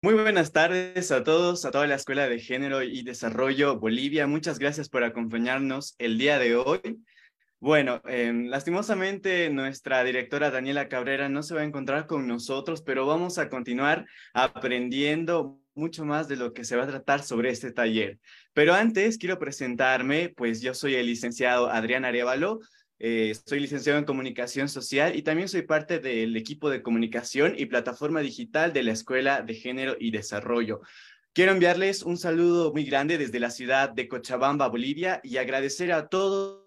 Muy buenas tardes a todos, a toda la Escuela de Género y Desarrollo Bolivia. Muchas gracias por acompañarnos el día de hoy. Bueno, em, lastimosamente nuestra directora Daniela Cabrera no se va a encontrar con nosotros, pero vamos a continuar aprendiendo mucho más de lo que se va a tratar sobre este taller. Pero antes quiero presentarme, pues yo soy el licenciado Adrián Arevalo, eh, soy licenciado en comunicación social y también soy parte del equipo de comunicación y plataforma digital de la Escuela de Género y Desarrollo. Quiero enviarles un saludo muy grande desde la ciudad de Cochabamba, Bolivia, y agradecer a todos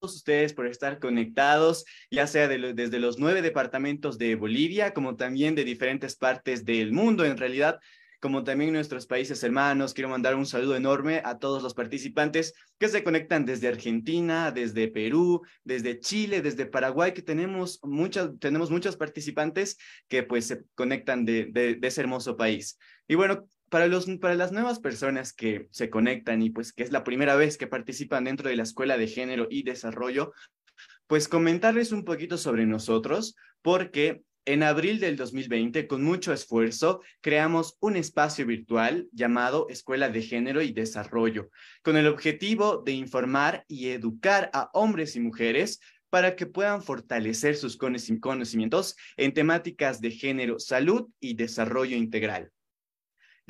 ustedes por estar conectados, ya sea desde los nueve departamentos de Bolivia, como también de diferentes partes del mundo. En realidad, como también nuestros países hermanos. Quiero mandar un saludo enorme a todos los participantes que se conectan desde Argentina, desde Perú, desde Chile, desde Paraguay, que tenemos, muchas, tenemos muchos participantes que pues se conectan de, ese hermoso país. Y bueno, para, los, para las nuevas personas que se conectan y pues que es la primera vez que participan dentro de la Escuela de Género y Desarrollo, pues comentarles un poquito sobre nosotros, porque en abril del 2020, con mucho esfuerzo, creamos un espacio virtual llamado Escuela de Género y Desarrollo, con el objetivo de informar y educar a hombres y mujeres para que puedan fortalecer sus conocimientos en temáticas de género, salud y desarrollo integral.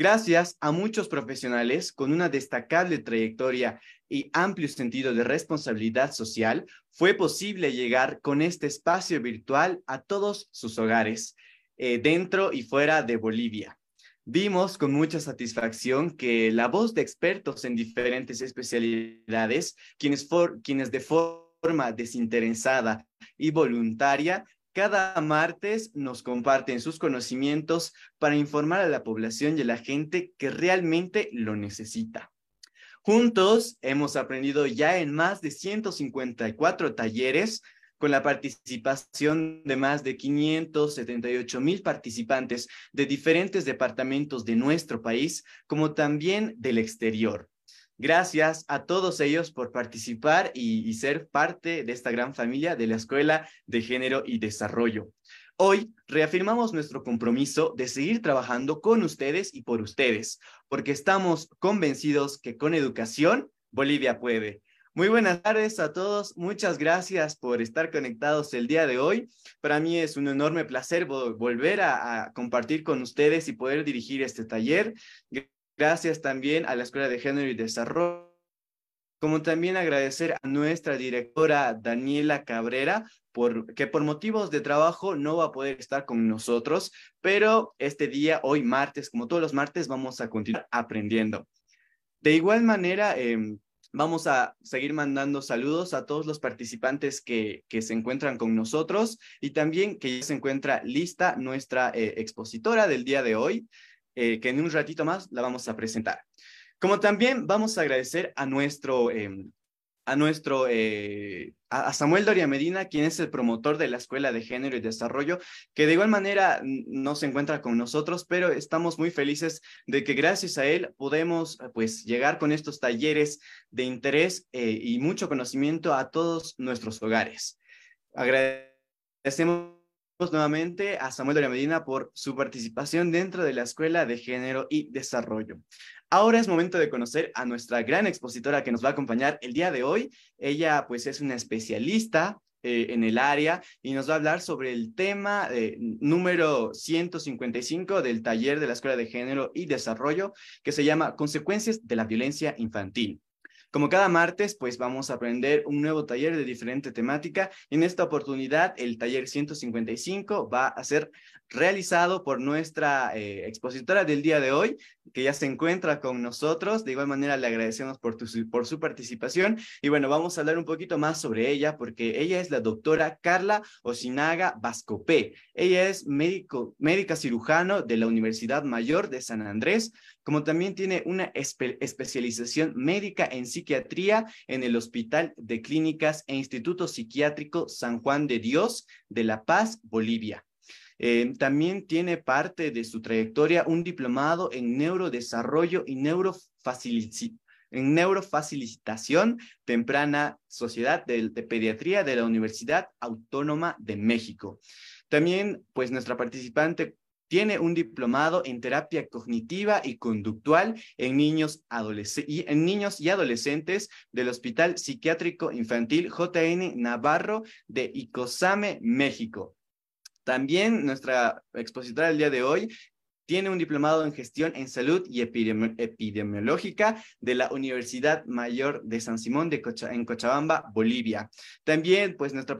Gracias a muchos profesionales con una destacable trayectoria y amplio sentido de responsabilidad social, fue posible llegar con este espacio virtual a todos sus hogares, eh, dentro y fuera de Bolivia. Vimos con mucha satisfacción que la voz de expertos en diferentes especialidades, quienes, quienes de forma desinteresada y voluntaria cada martes nos comparten sus conocimientos para informar a la población y a la gente que realmente lo necesita. Juntos hemos aprendido ya en más de 154 talleres con la participación de más de 578 mil participantes de diferentes departamentos de nuestro país, como también del exterior. Gracias a todos ellos por participar y, ser parte de esta gran familia de la Escuela de Género y Desarrollo. Hoy reafirmamos nuestro compromiso de seguir trabajando con ustedes y por ustedes, porque estamos convencidos que con educación Bolivia puede. Muy buenas tardes a todos. Muchas gracias por estar conectados el día de hoy. Para mí es un enorme placer volver a, a compartir con ustedes y poder dirigir este taller. Gracias también a la Escuela de Género y Desarrollo, como también agradecer a nuestra directora Daniela Cabrera, por, que por motivos de trabajo no va a poder estar con nosotros, pero este día, hoy martes, como todos los martes, vamos a continuar aprendiendo. De igual manera, em, Vamos a seguir mandando saludos a todos los participantes que, se encuentran con nosotros y también que ya se encuentra lista nuestra eh, expositora del día de hoy. Eh, que en un ratito más la vamos a presentar. Como también vamos a agradecer a nuestro, em, a nuestro, eh, a Samuel Doria Medina, quien es el promotor de la Escuela de Género y Desarrollo, que de igual manera no se encuentra con nosotros, pero estamos muy felices de que gracias a él podemos pues llegar con estos talleres de interés eh, y mucho conocimiento a todos nuestros hogares. Agradecemos nuevamente a Samuel la Medina por su participación dentro de la Escuela de Género y Desarrollo. Ahora es momento de conocer a nuestra gran expositora que nos va a acompañar el día de hoy. Ella pues es una especialista eh, en el área y nos va a hablar sobre el tema eh, número 155 del taller de la Escuela de Género y Desarrollo que se llama Consecuencias de la Violencia Infantil. Como cada martes, pues vamos a aprender un nuevo taller de diferente temática. En esta oportunidad, el taller 155 va a ser realizado por nuestra eh, expositora del día de hoy, que ya se encuentra con nosotros. De igual manera, le agradecemos por, por su participación. Y bueno, vamos a hablar un poquito más sobre ella, porque ella es la doctora Carla Osinaga Vascopé. Ella es médico, médica cirujano de la Universidad Mayor de San Andrés, como también tiene una especialización médica en psiquiatría en el Hospital de Clínicas e Instituto Psiquiátrico San Juan de Dios de La Paz, Bolivia. Eh, también tiene parte de su trayectoria un diplomado en neurodesarrollo y neurofacilitación temprana Sociedad de, de, Pediatría de la Universidad Autónoma de México. También, pues nuestra participante tiene un diplomado en terapia cognitiva y conductual en niños, y, adolescentes del Hospital Psiquiátrico Infantil JN Navarro de Icosame, México. También nuestra expositora del día de hoy tiene un diplomado en gestión en salud y epidemiológica de la Universidad Mayor de San Simón de en Cochabamba, Bolivia. También, pues, nuestra,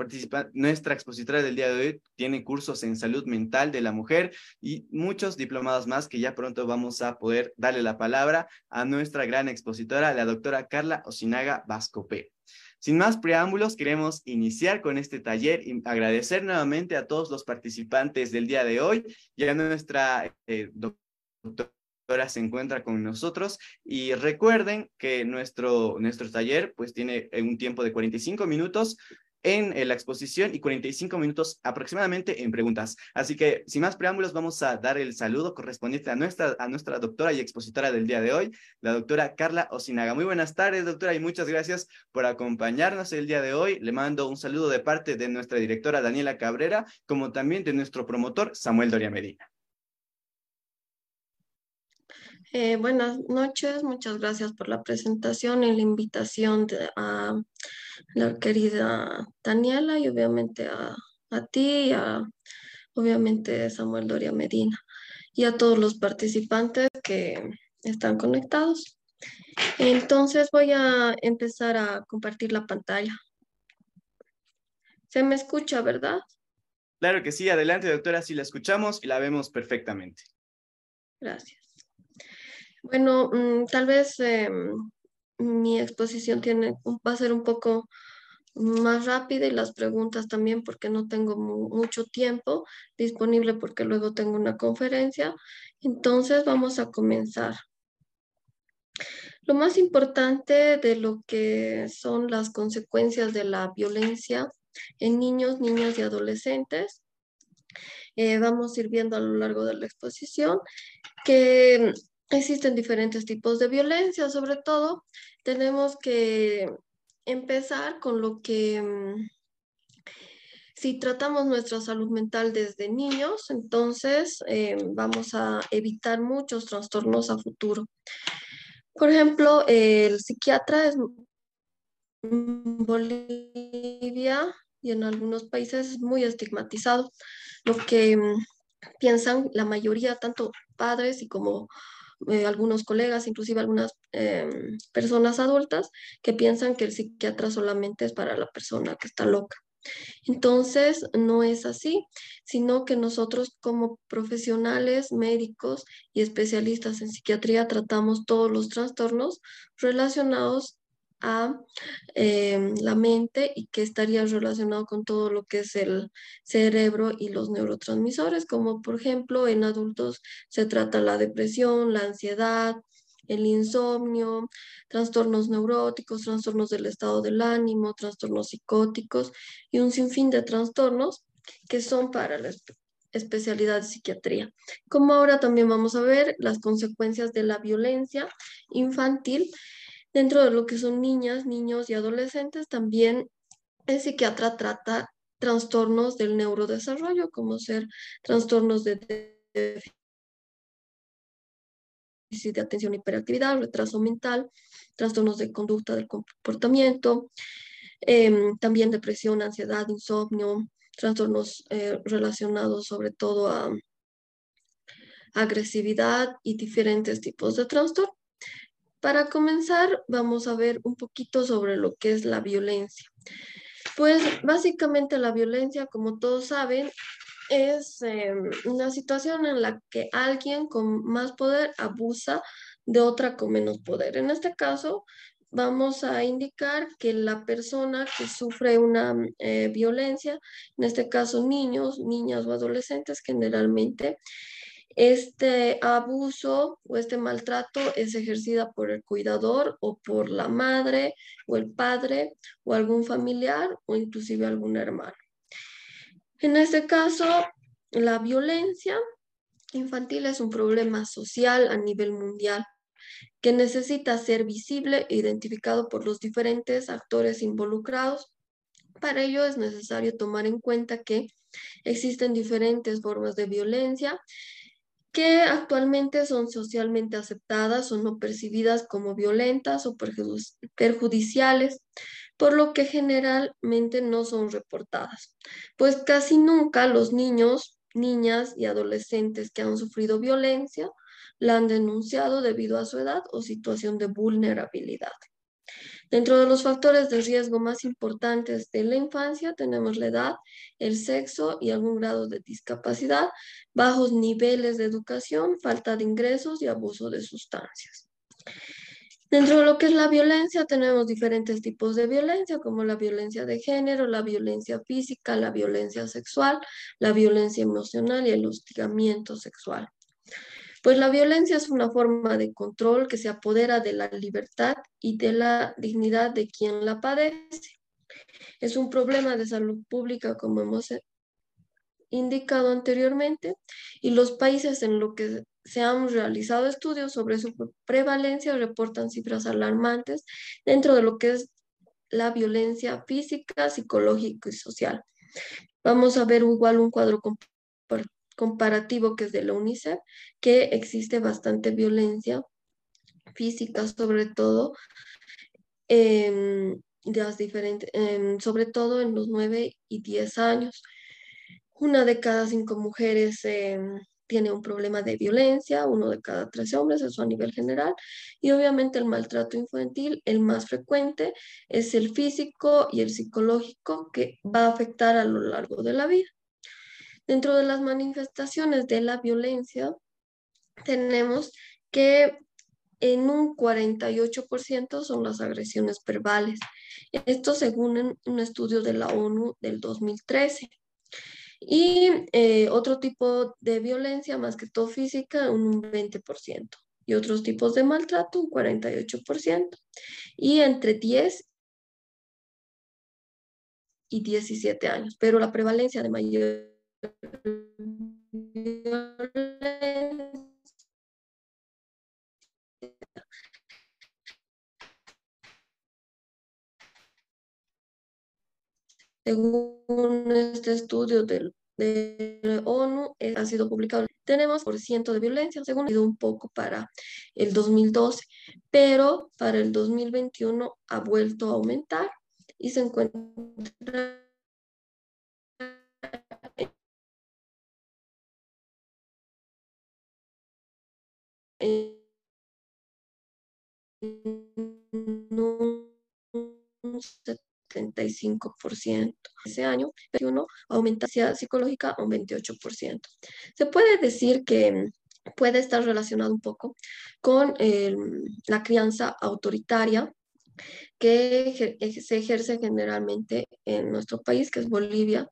nuestra expositora del día de hoy tiene cursos en salud mental de la mujer y muchos diplomados más que ya pronto vamos a poder darle la palabra a nuestra gran expositora, la doctora Carla Osinaga Vascopé. Sin más preámbulos, queremos iniciar con este taller y agradecer nuevamente a todos los participantes del día de hoy. Ya nuestra eh, doctora se encuentra con nosotros y recuerden que nuestro, nuestro taller pues tiene un tiempo de 45 minutos en, la exposición y 45 minutos aproximadamente en preguntas. Así que, sin más preámbulos, vamos a dar el saludo correspondiente a nuestra, a nuestra doctora y expositora del día de hoy, la doctora Carla Osinaga. Muy buenas tardes, doctora, y muchas gracias por acompañarnos el día de hoy. Le mando un saludo de parte de nuestra directora Daniela Cabrera, como también de nuestro promotor Samuel Doria Medina. Eh, buenas noches, muchas gracias por la presentación y la invitación a la querida Daniela y obviamente a, ti y a obviamente Samuel Doria Medina y a todos los participantes que están conectados. Entonces voy a empezar a compartir la pantalla. Se me escucha, ¿verdad? Claro que sí, adelante doctora, si la escuchamos y la vemos perfectamente. Gracias. Bueno, mm, tal vez em, mi exposición tiene, va a ser un poco más rápida y las preguntas también porque no tengo mucho tiempo disponible porque luego tengo una conferencia. Entonces vamos a comenzar. Lo más importante de lo que son las consecuencias de la violencia en niños, niñas y adolescentes, eh, vamos a ir viendo a lo largo de la exposición que Existen diferentes tipos de violencia, sobre todo tenemos que empezar con lo que, mm, si tratamos nuestra salud mental desde niños, entonces eh, vamos a evitar muchos trastornos a futuro. Por ejemplo, el psiquiatra es en Bolivia y en algunos países muy estigmatizado, lo que mm, piensan la mayoría, tanto padres y como eh, algunos colegas, inclusive algunas em, personas adultas, que piensan que el psiquiatra solamente es para la persona que está loca. Entonces, no es así, sino que nosotros como profesionales, médicos y especialistas en psiquiatría tratamos todos los trastornos relacionados a em, la mente y que estaría relacionado con todo lo que es el cerebro y los neurotransmisores, como por ejemplo en adultos se trata la depresión, la ansiedad, el insomnio, trastornos neuróticos, trastornos del estado del ánimo, trastornos psicóticos y un sinfín de trastornos que son para la especialidad de psiquiatría. Como ahora también vamos a ver las consecuencias de la violencia infantil Dentro de lo que son niñas, niños y adolescentes, también el psiquiatra trata trastornos del neurodesarrollo, como ser trastornos de déficit de atención hiperactividad, retraso mental, trastornos de conducta del comportamiento, em, también depresión, ansiedad, insomnio, trastornos eh, relacionados sobre todo a agresividad y diferentes tipos de trastorno. Para comenzar, vamos a ver un poquito sobre lo que es la violencia. Pues básicamente la violencia, como todos saben, es em, una situación en la que alguien con más poder abusa de otra con menos poder. En este caso, vamos a indicar que la persona que sufre una eh, violencia, en este caso niños, niñas o adolescentes, generalmente este abuso o este maltrato es ejercida por el cuidador o por la madre o el padre o algún familiar o inclusive algún hermano. En este caso, la violencia infantil es un problema social a nivel mundial que necesita ser visible e identificado por los diferentes actores involucrados. Para ello es necesario tomar en cuenta que existen diferentes formas de violencia que actualmente son socialmente aceptadas o no percibidas como violentas o perjudiciales, por lo que generalmente no son reportadas, pues casi nunca los niños, niñas y adolescentes que han sufrido violencia la han denunciado debido a su edad o situación de vulnerabilidad. Dentro de los factores de riesgo más importantes de la infancia tenemos la edad, el sexo y algún grado de discapacidad, bajos niveles de educación, falta de ingresos y abuso de sustancias. Dentro de lo que es la violencia, tenemos diferentes tipos de violencia, como la violencia de género, la violencia física, la violencia sexual, la violencia emocional y el hostigamiento sexual. Pues la violencia es una forma de control que se apodera de la libertad y de la dignidad de quien la padece. Es un problema de salud pública, como hemos indicado anteriormente, y los países en los que se han realizado estudios sobre su prevalencia reportan cifras alarmantes dentro de lo que es la violencia física, psicológica y social. Vamos a ver igual un cuadro comparativo que es de la UNICEF, que existe bastante violencia física, sobre todo, las diferentes, sobre todo en los 9 y 10 años. Una de cada cinco mujeres em, tiene un problema de violencia, uno de cada tres hombres, eso a nivel general, y obviamente el maltrato infantil, el más frecuente, es el físico y el psicológico que va a afectar a lo largo de la vida. Dentro de las manifestaciones de la violencia, tenemos que en un 48% son las agresiones verbales. Esto según un estudio de la ONU del 2013. Y eh, otro tipo de violencia, más que todo física, un 20%. Y otros tipos de maltrato, un 48%. Y entre 10 y 17 años. Pero la prevalencia de mayor según este estudio del, ONU, eh, ha sido publicado. Tenemos por ciento de violencia, según ha un poco para el 2012, pero para el 2021 ha vuelto a aumentar y se encuentra en un 75%. Ese año, 21 aumenta psicológica un 28%. Se puede decir que puede estar relacionado un poco con la crianza autoritaria que se ejerce generalmente en nuestro país, que es Bolivia,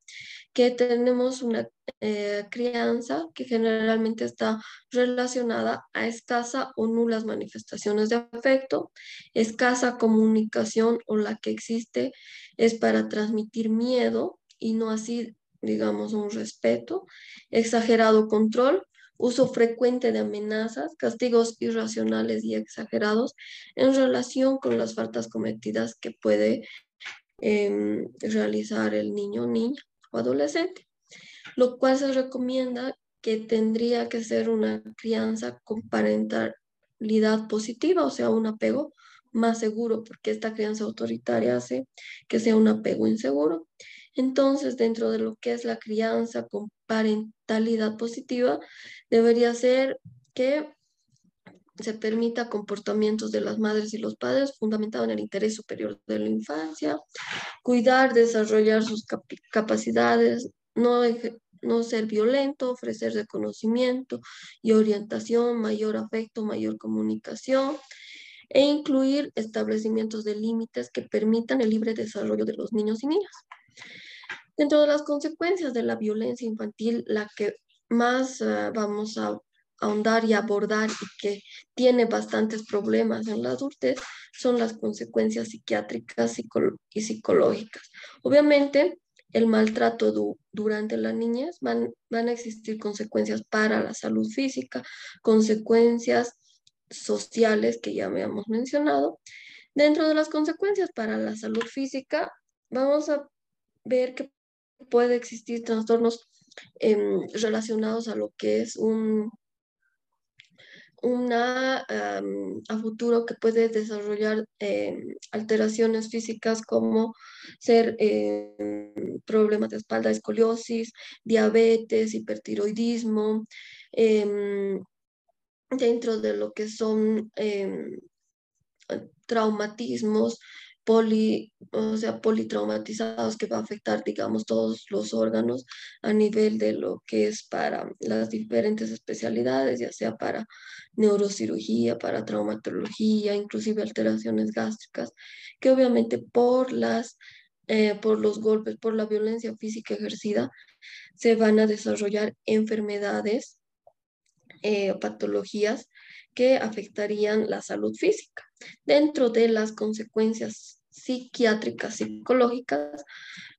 que tenemos una eh, crianza que generalmente está relacionada a escasa o nulas manifestaciones de afecto, escasa comunicación o la que existe es para transmitir miedo y no así, digamos, un respeto, exagerado control, uso frecuente de amenazas, castigos irracionales y exagerados en relación con las faltas cometidas que puede em, realizar el niño o niña o adolescente, lo cual se recomienda que tendría que ser una crianza con parentalidad positiva, o sea, un apego más seguro, porque esta crianza autoritaria hace que sea un apego inseguro. Entonces, dentro de lo que es la crianza con parentalidad positiva, debería ser que se permita comportamientos de las madres y los padres fundamentado en el interés superior de la infancia, cuidar, desarrollar sus capacidades, no, no ser violento, ofrecer reconocimiento y orientación, mayor afecto, mayor comunicación e incluir establecimientos de límites que permitan el libre desarrollo de los niños y niñas. Dentro de las consecuencias de la violencia infantil, la que más ah, vamos a ahondar y abordar y que tiene bastantes problemas en la adultez son las consecuencias psiquiátricas y psicológicas. Obviamente, el maltrato durante la niñez van, van a existir consecuencias para la salud física, consecuencias sociales que ya habíamos mencionado. Dentro de las consecuencias para la salud física, vamos a ver que puede existir trastornos em, relacionados a lo que es un una a futuro que puede desarrollar em, alteraciones físicas como ser em, problemas de espalda, escoliosis, diabetes, hipertiroidismo, em, dentro de lo que son traumatismos, poli, o sea, politraumatizados que va a afectar, digamos, todos los órganos a nivel de lo que es para las diferentes especialidades, ya sea para neurocirugía, para traumatología, inclusive alteraciones gástricas, que obviamente por las eh, por los golpes, por la violencia física ejercida, se van a desarrollar enfermedades, eh, patologías que afectarían la salud física. Dentro de las consecuencias psiquiátricas, psicológicas,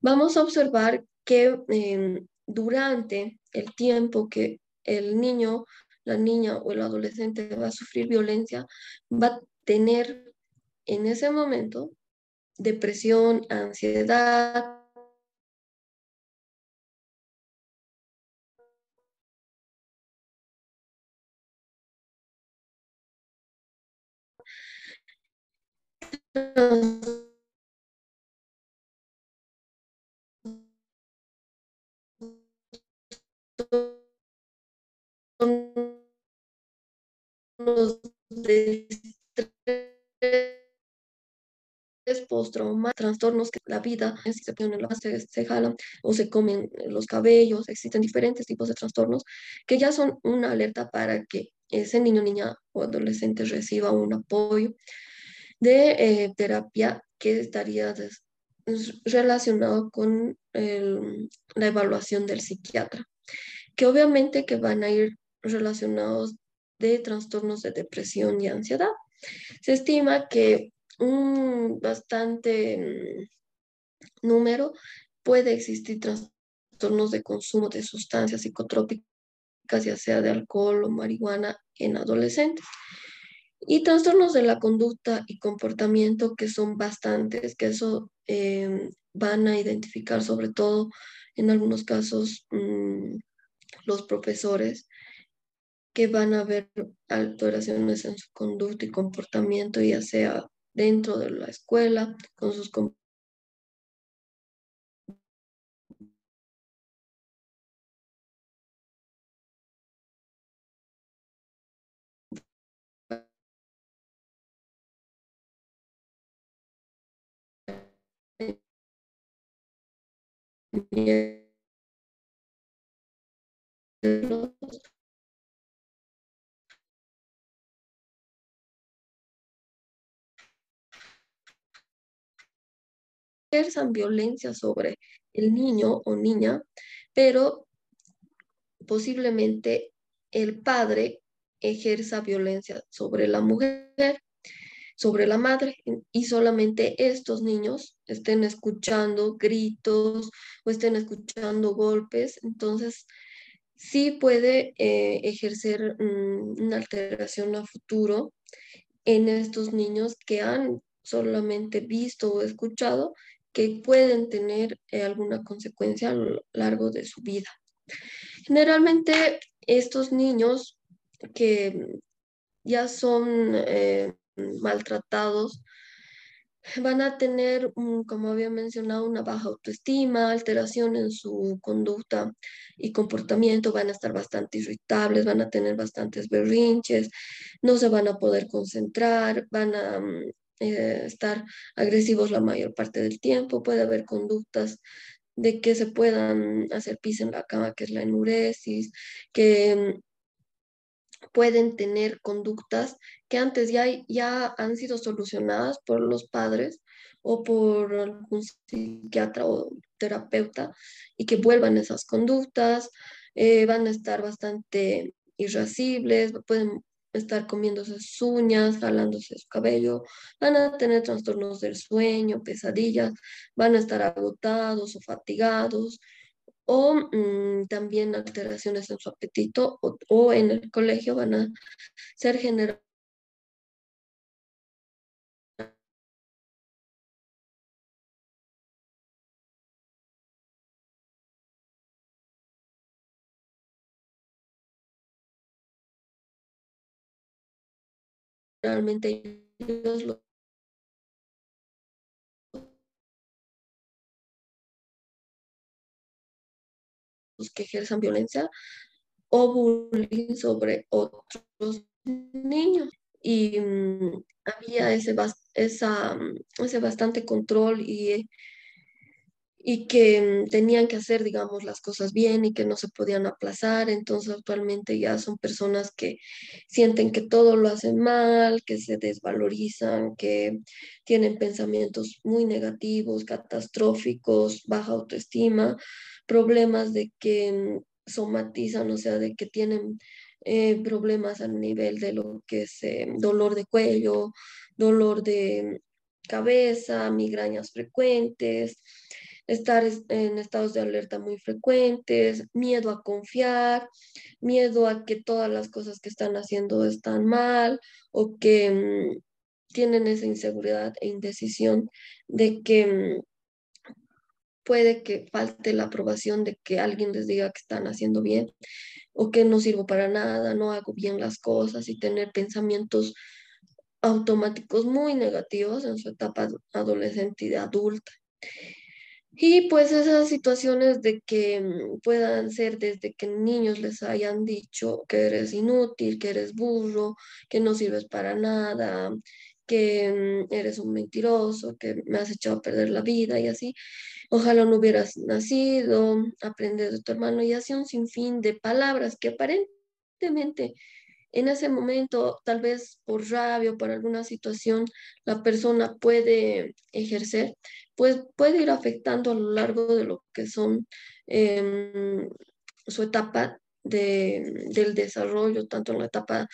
vamos a observar que em, durante el tiempo que el niño, la niña o el adolescente va a sufrir violencia, va a tener en ese momento depresión, ansiedad, de estrés postraumático, trastornos que la vida se se, se jalan o se comen los cabellos, existen diferentes tipos de trastornos que ya son una alerta para que ese niño, niña o adolescente reciba un apoyo de eh, terapia que estaría relacionado con la evaluación del psiquiatra, que obviamente que van a ir relacionados de trastornos de depresión y ansiedad. Se estima que un bastante mm, número puede existir trastornos de consumo de sustancias psicotrópicas, ya sea de alcohol o marihuana en adolescentes. Y trastornos de la conducta y comportamiento que son bastantes, que eso em, van a identificar sobre todo en algunos casos mm, los profesores que van a haber alteraciones en su conducta y comportamiento, ya sea dentro de la escuela, con sus ejerzan violencia sobre el niño o niña, pero posiblemente el padre ejerza violencia sobre la mujer, sobre la madre, y solamente estos niños estén escuchando gritos o estén escuchando golpes, entonces sí puede eh, ejercer mm, una alteración a futuro en estos niños que han solamente visto o escuchado pueden tener eh, alguna consecuencia a lo largo de su vida. Generalmente estos niños que ya son eh, maltratados van a tener, como había mencionado, una baja autoestima, alteración en su conducta y comportamiento, van a estar bastante irritables, van a tener bastantes berrinches, no se van a poder concentrar, van a mm, eh, estar agresivos la mayor parte del tiempo, puede haber conductas de que se puedan hacer pis en la cama, que es la enuresis, que mm, pueden tener conductas que antes ya, ya han sido solucionadas por los padres o por algún psiquiatra o terapeuta y que vuelvan esas conductas, eh, van a estar bastante irascibles, pueden estar comiéndose sus uñas, jalándose su cabello, van a tener trastornos del sueño, pesadillas, van a estar agotados o fatigados, o mm, también alteraciones en su apetito, o, o, en el colegio van a ser generados generalmente ellos los que ejerzan violencia o bullying sobre otros niños. Y mm, había ese, esa, mm, ese bastante control y y que mm, tenían que hacer, digamos, las cosas bien y que no se podían aplazar. Entonces actualmente ya son personas que sienten que todo lo hacen mal, que se desvalorizan, que tienen pensamientos muy negativos, catastróficos, baja autoestima, problemas de que mm, somatizan, o sea, de que tienen eh, problemas a nivel de lo que es eh, dolor de cuello, dolor de cabeza, migrañas frecuentes, estar en estados de alerta muy frecuentes, miedo a confiar, miedo a que todas las cosas que están haciendo están mal o que mm, tienen esa inseguridad e indecisión de que mm, puede que falte la aprobación de que alguien les diga que están haciendo bien o que no sirvo para nada, no hago bien las cosas y tener pensamientos automáticos muy negativos en su etapa adolescente y adulta. Y pues esas situaciones de que mm, puedan ser desde que niños les hayan dicho que eres inútil, que eres burro, que no sirves para nada, que mm, eres un mentiroso, que me has echado a perder la vida y así. Ojalá no hubieras nacido, aprender de tu hermano y así un sinfín de palabras que aparentemente en ese momento, tal vez por rabia o por alguna situación, la persona puede ejercer, pues puede ir afectando a lo largo de lo que son em, su etapa de, del desarrollo, tanto en la etapa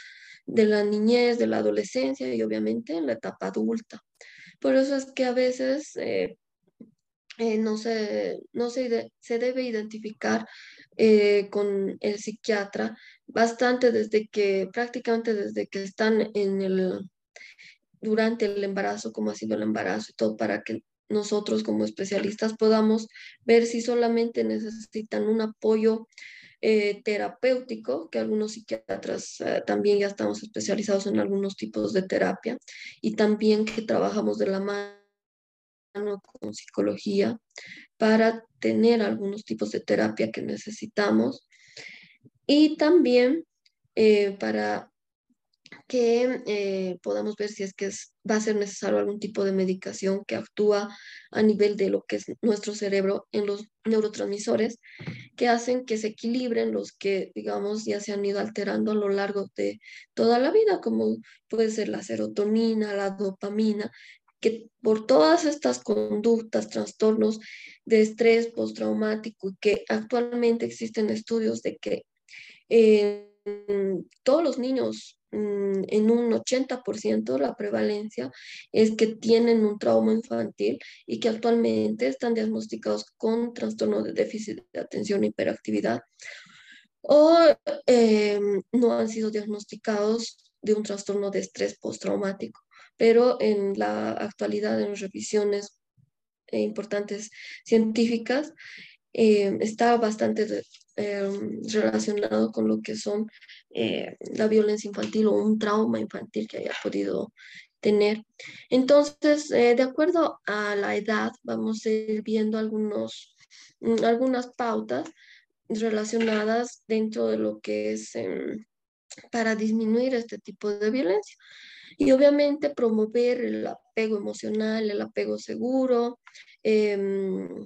de la niñez, de la adolescencia y obviamente en la etapa adulta. Por eso es que a veces eh, eh, no, se, no se, se debe identificar eh, con el psiquiatra bastante desde que, prácticamente desde que están en el, durante el embarazo, cómo ha sido el embarazo y todo, para que nosotros como especialistas podamos ver si solamente necesitan un apoyo eh, terapéutico, que algunos psiquiatras eh, también ya estamos especializados en algunos tipos de terapia y también que trabajamos de la mano con psicología para tener algunos tipos de terapia que necesitamos. Y también eh, para que eh, podamos ver si es que va a ser necesario algún tipo de medicación que actúa a nivel de lo que es nuestro cerebro en los neurotransmisores que hacen que se equilibren los que, digamos, ya se han ido alterando a lo largo de toda la vida, como puede ser la serotonina, la dopamina, que por todas estas conductas, trastornos de estrés postraumático, que actualmente existen estudios de que eh, todos los niños mm, en un 80% la prevalencia es que tienen un trauma infantil y que actualmente están diagnosticados con trastorno de déficit de atención e hiperactividad o eh, no han sido diagnosticados de un trastorno de estrés postraumático pero en la actualidad, en revisiones eh, importantes científicas, eh, está bastante eh, relacionado con lo que son la violencia infantil o un trauma infantil que haya podido tener. Entonces, de acuerdo a la edad, vamos a ir viendo algunos, mm, algunas pautas relacionadas dentro de lo que es em, para disminuir este tipo de violencia. Y obviamente promover el apego emocional, el apego seguro, em,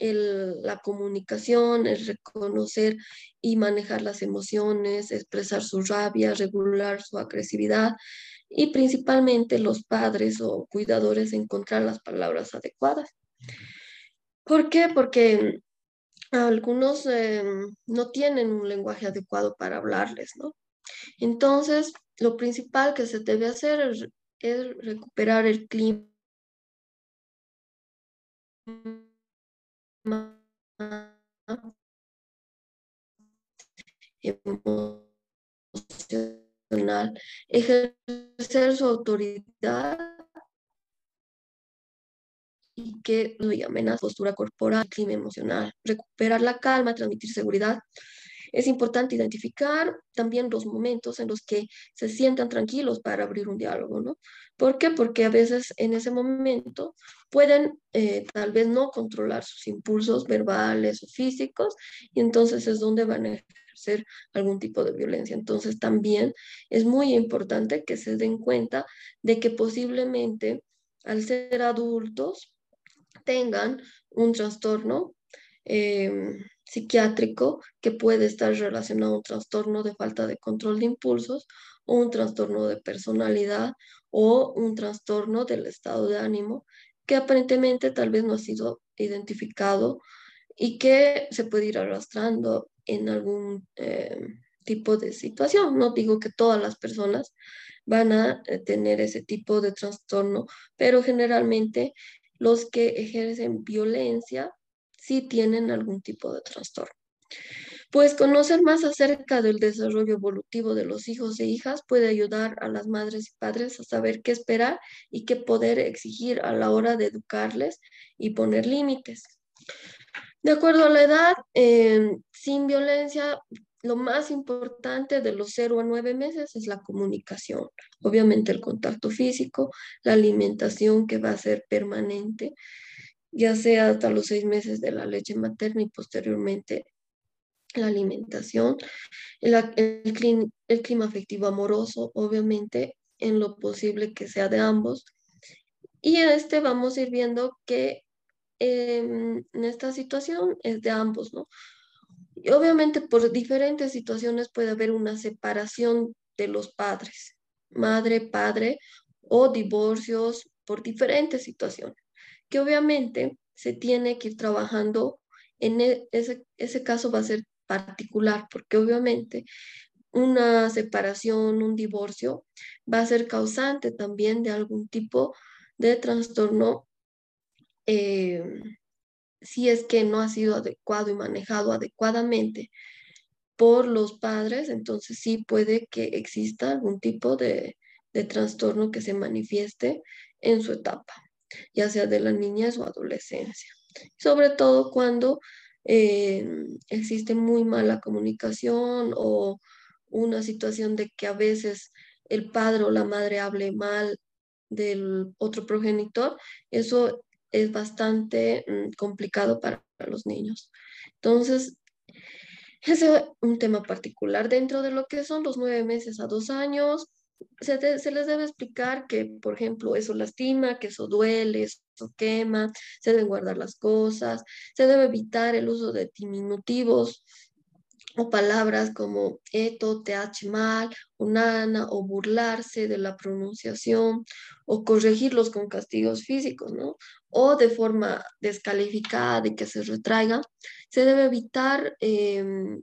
la comunicación, el reconocer y manejar las emociones, expresar su rabia, regular su agresividad y principalmente los padres o cuidadores encontrar las palabras adecuadas. ¿Por qué? Porque algunos em, no tienen un lenguaje adecuado para hablarles, ¿no? Entonces, lo principal que se debe hacer es, recuperar el clima. Emocional, ejercer su autoridad y que lo llamen a postura corporal, clima emocional, recuperar la calma, transmitir seguridad Es importante identificar también los momentos en los que se sientan tranquilos para abrir un diálogo, ¿no? ¿Por qué? Porque a veces en ese momento pueden eh, tal vez no controlar sus impulsos verbales o físicos y entonces es donde van a ejercer algún tipo de violencia. Entonces también es muy importante que se den cuenta de que posiblemente al ser adultos tengan un trastorno em, psiquiátrico que puede estar relacionado a un trastorno de falta de control de impulsos o un trastorno de personalidad o un trastorno del estado de ánimo que aparentemente tal vez no ha sido identificado y que se puede ir arrastrando en algún em, tipo de situación. No digo que todas las personas van a eh, tener ese tipo de trastorno, pero generalmente los que ejercen violencia sí tienen algún tipo de trastorno. Pues conocer más acerca del desarrollo evolutivo de los hijos e hijas puede ayudar a las madres y padres a saber qué esperar y qué poder exigir a la hora de educarles y poner límites. De acuerdo a la edad, eh, sin violencia lo más importante de los 0 a 9 meses es la comunicación. Obviamente el contacto físico, la alimentación que va a ser permanente, ya sea hasta los 6 meses de la leche materna y posteriormente la alimentación, el, clima afectivo amoroso, obviamente en lo posible que sea de ambos. Y en este vamos a ir viendo que em, en esta situación es de ambos, ¿no? Y obviamente por diferentes situaciones puede haber una separación de los padres, madre, padre, o divorcios por diferentes situaciones, que obviamente se tiene que ir trabajando en e, ese, ese caso va a ser particular, porque obviamente una separación, un divorcio, va a ser causante también de algún tipo de trastorno eh, si es que no ha sido adecuado y manejado adecuadamente por los padres, entonces sí puede que exista algún tipo de, trastorno que se manifieste en su etapa, ya sea de la niñez o adolescencia. Sobre todo cuando eh, existe muy mala comunicación o una situación de que a veces el padre o la madre hable mal del otro progenitor, eso es bastante mm, complicado para, los niños. Entonces, ese es un tema particular. Dentro de lo que son los nueve meses a dos años, se, les debe explicar que, por ejemplo, eso lastima, que eso duele, eso quema, se deben guardar las cosas, se debe evitar el uso de diminutivos o palabras como eto, th mal, unana, o burlarse de la pronunciación, o corregirlos con castigos físicos, ¿no? O de forma descalificada y que se retraiga, se debe evitar, em,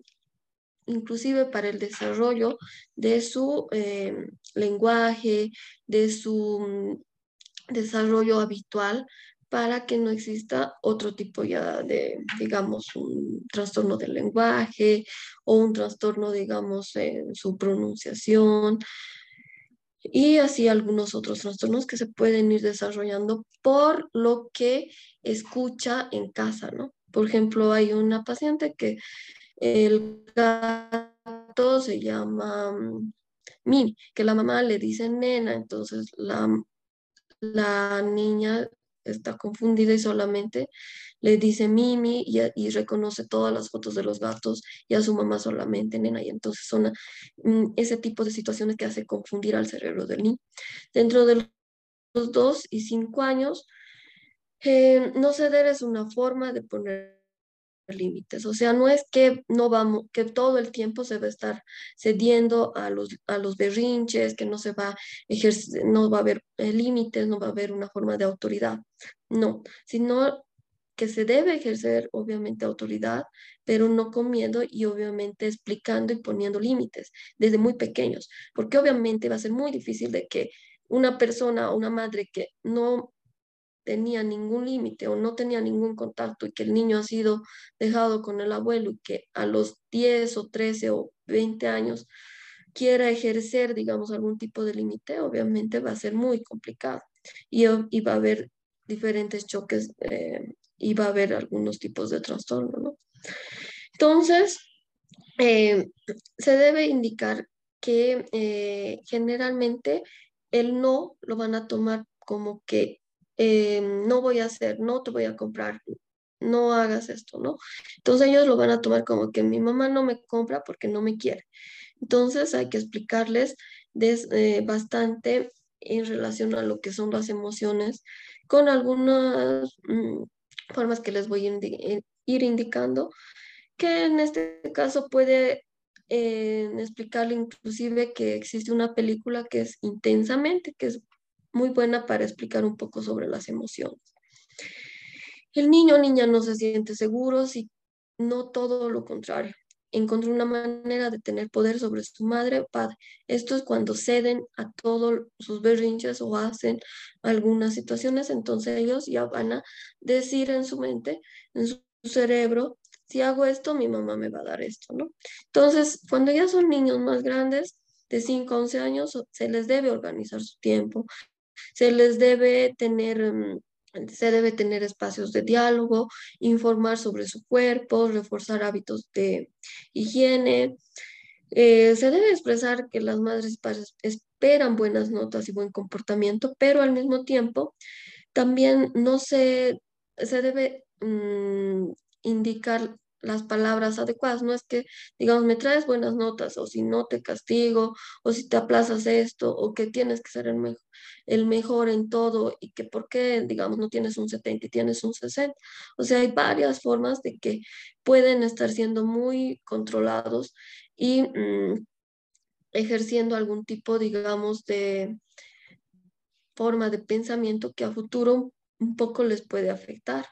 inclusive para el desarrollo de su em, lenguaje, de su mm, desarrollo habitual, para que no exista otro tipo ya de, digamos, un trastorno del lenguaje o un trastorno, digamos, en su pronunciación y así algunos otros trastornos que se pueden ir desarrollando por lo que escucha en casa, ¿no? Por ejemplo, hay una paciente que el gato se llama mm, Mini, que la mamá le dice nena, entonces la, la niña está confundida y solamente le dice Mimi y, reconoce todas las fotos de los gatos y a su mamá solamente nena. Y entonces son mm, ese tipo de situaciones que hace confundir al cerebro del niño. Dentro de los dos y cinco años, eh, no ceder es una forma de poner límites. O sea, no es que no vamos, que todo el tiempo se va a estar cediendo a los, a los berrinches, que no se va a ejercer, no va a haber eh, límites, no va a haber una forma de autoridad. No, sino que se debe ejercer obviamente autoridad, pero no con miedo y obviamente explicando y poniendo límites desde muy pequeños, porque obviamente va a ser muy difícil de que una persona o una madre que no tenía ningún límite o no tenía ningún contacto y que el niño ha sido dejado con el abuelo y que a los 10 o 13 o 20 años quiera ejercer, digamos, algún tipo de límite, obviamente va a ser muy complicado y, va a haber diferentes choques eh, y va a haber algunos tipos de trastorno, ¿no? Entonces, eh, se debe indicar que eh, generalmente el no lo van a tomar como que eh, no voy a hacer, no te voy a comprar, no hagas esto, ¿no? Entonces ellos lo van a tomar como que mi mamá no me compra porque no me quiere. Entonces hay que explicarles bastante en relación a lo que son las emociones con algunas mm, formas que les voy a ir indicando, que en este caso puede eh, explicarle inclusive que existe una película que es intensamente, que es muy buena para explicar un poco sobre las emociones. El niño o niña no se siente seguro si no todo lo contrario encontró una manera de tener poder sobre su madre o padre. Esto es cuando ceden a todos sus berrinches o hacen algunas situaciones, entonces ellos ya van a decir en su mente, en su cerebro, si hago esto, mi mamá me va a dar esto, ¿no? Entonces, cuando ya son niños más grandes, de 5 a 11 años, se les debe organizar su tiempo, se les debe tener... Mm, se debe tener espacios de diálogo, informar sobre su cuerpo, reforzar hábitos de higiene. Eh, se debe expresar que las madres y padres esperan buenas notas y buen comportamiento, pero al mismo tiempo también no se, se debe mm, indicar las palabras adecuadas. No es que, digamos, me traes buenas notas o si no te castigo o si te aplazas esto o que tienes que ser el, mejor el mejor en todo y que por qué, digamos, no tienes un 70 y tienes un 60. O sea, hay varias formas de que pueden estar siendo muy controlados y mm, ejerciendo algún tipo, digamos, de forma de pensamiento que a futuro un poco les puede afectar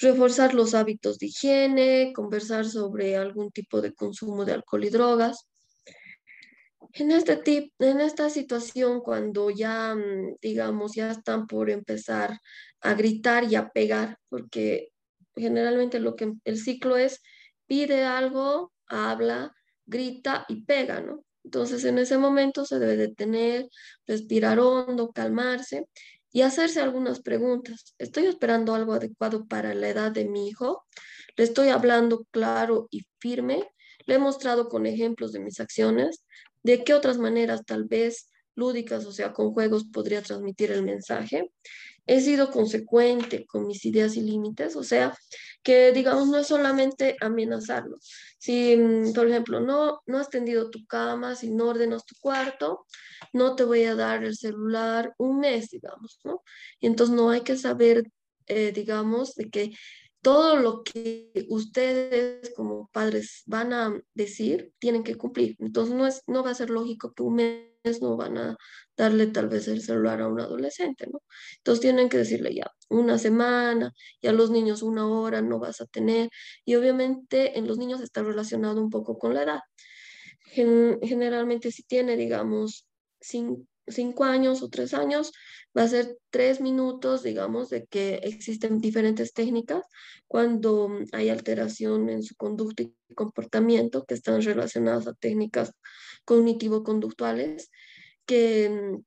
reforzar los hábitos de higiene, conversar sobre algún tipo de consumo de alcohol y drogas. En, este tip, en esta situación, cuando ya, mm, digamos, ya están por empezar a gritar y a pegar, porque generalmente lo que el ciclo es, pide algo, habla, grita y pega, ¿no? Entonces en ese momento se debe detener, respirar hondo, calmarse y hacerse algunas preguntas. ¿Estoy esperando algo adecuado para la edad de mi hijo? ¿Le estoy hablando claro y firme? ¿Le he mostrado con ejemplos de mis acciones? ¿De qué otras maneras, tal vez lúdicas, o sea, con juegos, podría transmitir el mensaje? He sido consecuente con mis ideas y límites, o sea, que digamos no es solamente amenazarlo. Si, mm, por ejemplo, no, no has tendido tu cama, si no ordenas tu cuarto, no te voy a dar el celular un mes, digamos, ¿no? Y entonces no hay que saber, eh, digamos, de que todo lo que ustedes como padres van a decir, tienen que cumplir. Entonces no, es, no va a ser lógico que un mes no van a darle tal vez el celular a un adolescente, ¿no? Entonces tienen que decirle ya una semana y a los niños una hora no vas a tener. Y obviamente en los niños está relacionado un poco con la edad. generalmente si tiene, digamos, cinco años o tres años, va a ser tres minutos, digamos, de que existen diferentes técnicas cuando hay alteración en su conducta y comportamiento que están relacionadas a técnicas cognitivo-conductuales que mm,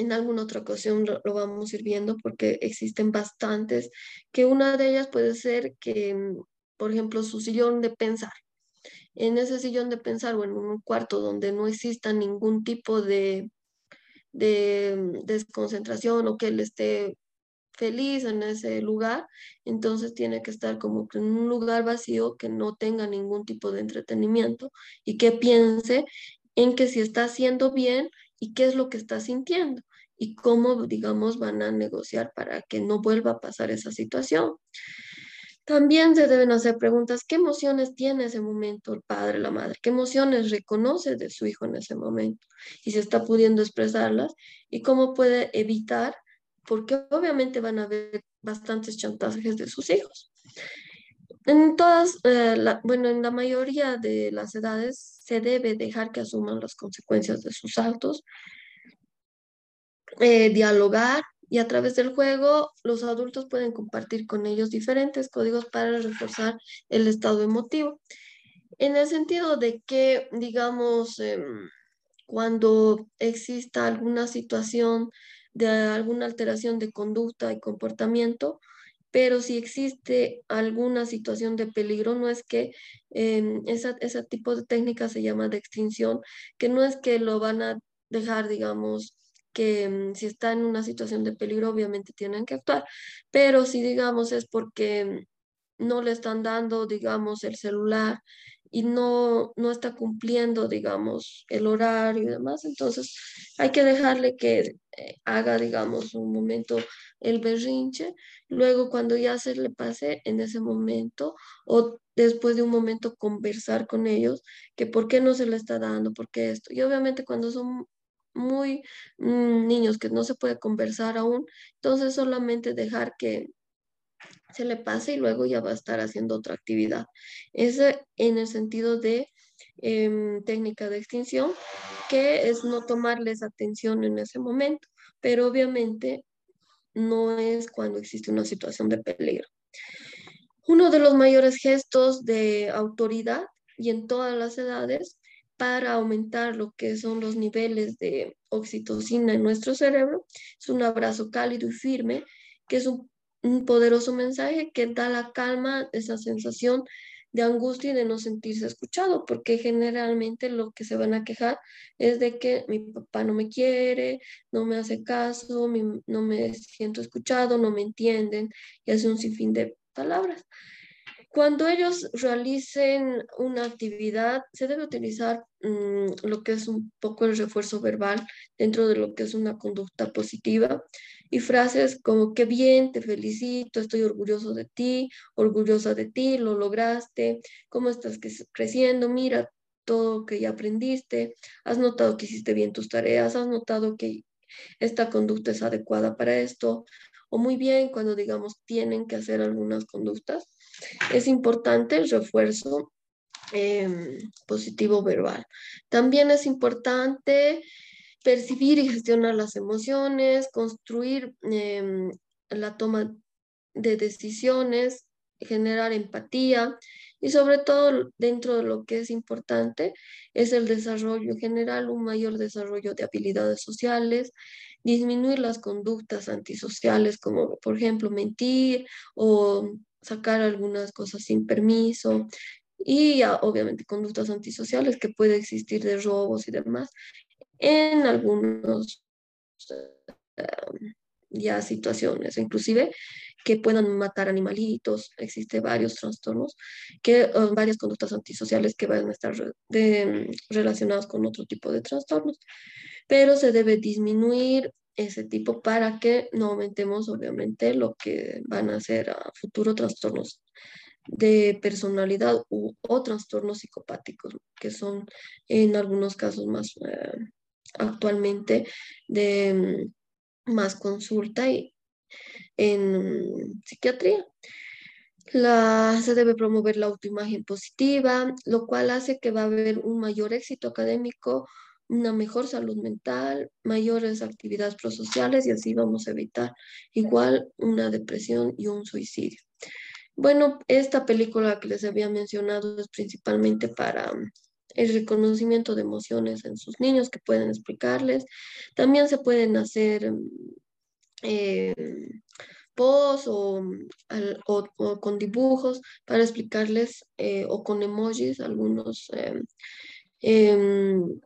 en alguna otra ocasión lo, vamos a ir viendo porque existen bastantes, que una de ellas puede ser que, mm, por ejemplo, su sillón de pensar. En ese sillón de pensar o en un cuarto donde no exista ningún tipo de de mm, desconcentración o que él esté feliz en ese lugar, entonces tiene que estar como en un lugar vacío que no tenga ningún tipo de entretenimiento y que piense en que si está haciendo bien y qué es lo que está sintiendo y cómo, digamos, van a negociar para que no vuelva a pasar esa situación. También se deben hacer preguntas, ¿qué emociones tiene ese momento el padre, la madre? ¿Qué emociones reconoce de su hijo en ese momento? Y si está pudiendo expresarlas y cómo puede evitar, porque obviamente van a haber bastantes chantajes de sus hijos. En todas, eh, bueno, en la mayoría de las edades se debe dejar que asuman las consecuencias de sus actos, eh, dialogar, y a través del juego los adultos pueden compartir con ellos diferentes códigos para reforzar el estado emotivo. En el sentido de que, digamos, em, cuando exista alguna situación de alguna alteración de conducta y comportamiento, pero si existe alguna situación de peligro, no es que eh, ese tipo de técnica se llama de extinción, que no es que lo van a dejar, digamos, que mm, si está en una situación de peligro, obviamente tienen que actuar, pero si, digamos, es porque no le están dando, digamos, el celular y no, no está cumpliendo, digamos, el horario y demás, entonces hay que dejarle que eh, haga, digamos, un momento el berrinche, luego cuando ya se le pase en ese momento o después de un momento conversar con ellos, que por qué no se le está dando, por qué esto. Y obviamente cuando son muy mm, niños que no se puede conversar aún, entonces solamente dejar que se le pase y luego ya va a estar haciendo otra actividad. Ese en el sentido de em, técnica de extinción, que es no tomarles atención en ese momento, pero obviamente no es cuando existe una situación de peligro. Uno de los mayores gestos de autoridad y en todas las edades para aumentar lo que son los niveles de oxitocina en nuestro cerebro es un abrazo cálido y firme, que es un un poderoso mensaje que da la calma, esa sensación de angustia y de no sentirse escuchado, porque generalmente lo que se van a quejar es de que mi papá no me quiere, no me hace caso, no me siento escuchado, no me entienden, y hace un sinfín de palabras. Cuando ellos realicen una actividad, se debe utilizar mm, lo que es un poco el refuerzo verbal dentro de lo que es una conducta positiva y frases como qué bien, te felicito, estoy orgulloso de ti, orgullosa de ti, lo lograste, cómo estás creciendo, mira todo que ya aprendiste, has notado que hiciste bien tus tareas, has notado que esta conducta es adecuada para esto, o muy bien cuando digamos tienen que hacer algunas conductas, es importante el refuerzo em, positivo verbal. También es importante percibir y gestionar las emociones, construir em, la toma de decisiones, generar empatía y sobre todo dentro de lo que es importante es el desarrollo general, un mayor desarrollo de habilidades sociales, disminuir las conductas antisociales como por ejemplo mentir o sacar algunas cosas sin permiso y obviamente conductas antisociales que puede existir de robos y demás en algunos em, ya situaciones, inclusive que puedan matar animalitos, existe varios trastornos, que um, varias conductas antisociales que van a estar de, relacionadas con otro tipo de trastornos, pero se debe disminuir ese tipo para que no aumentemos obviamente lo que van a ser a futuro trastornos de personalidad o trastornos psicopáticos, que son en algunos casos más eh, actualmente de mm, más consulta y en psiquiatría. La, se debe promover la autoimagen positiva, lo cual hace que va a haber un mayor éxito académico, una mejor salud mental, mayores actividades prosociales y así vamos a evitar igual una depresión y un suicidio. Bueno, esta película que les había mencionado es principalmente para el reconocimiento de emociones en sus niños que pueden explicarles. También se pueden hacer eh, posts o, con dibujos para explicarles eh, o con emojis algunos eh, em,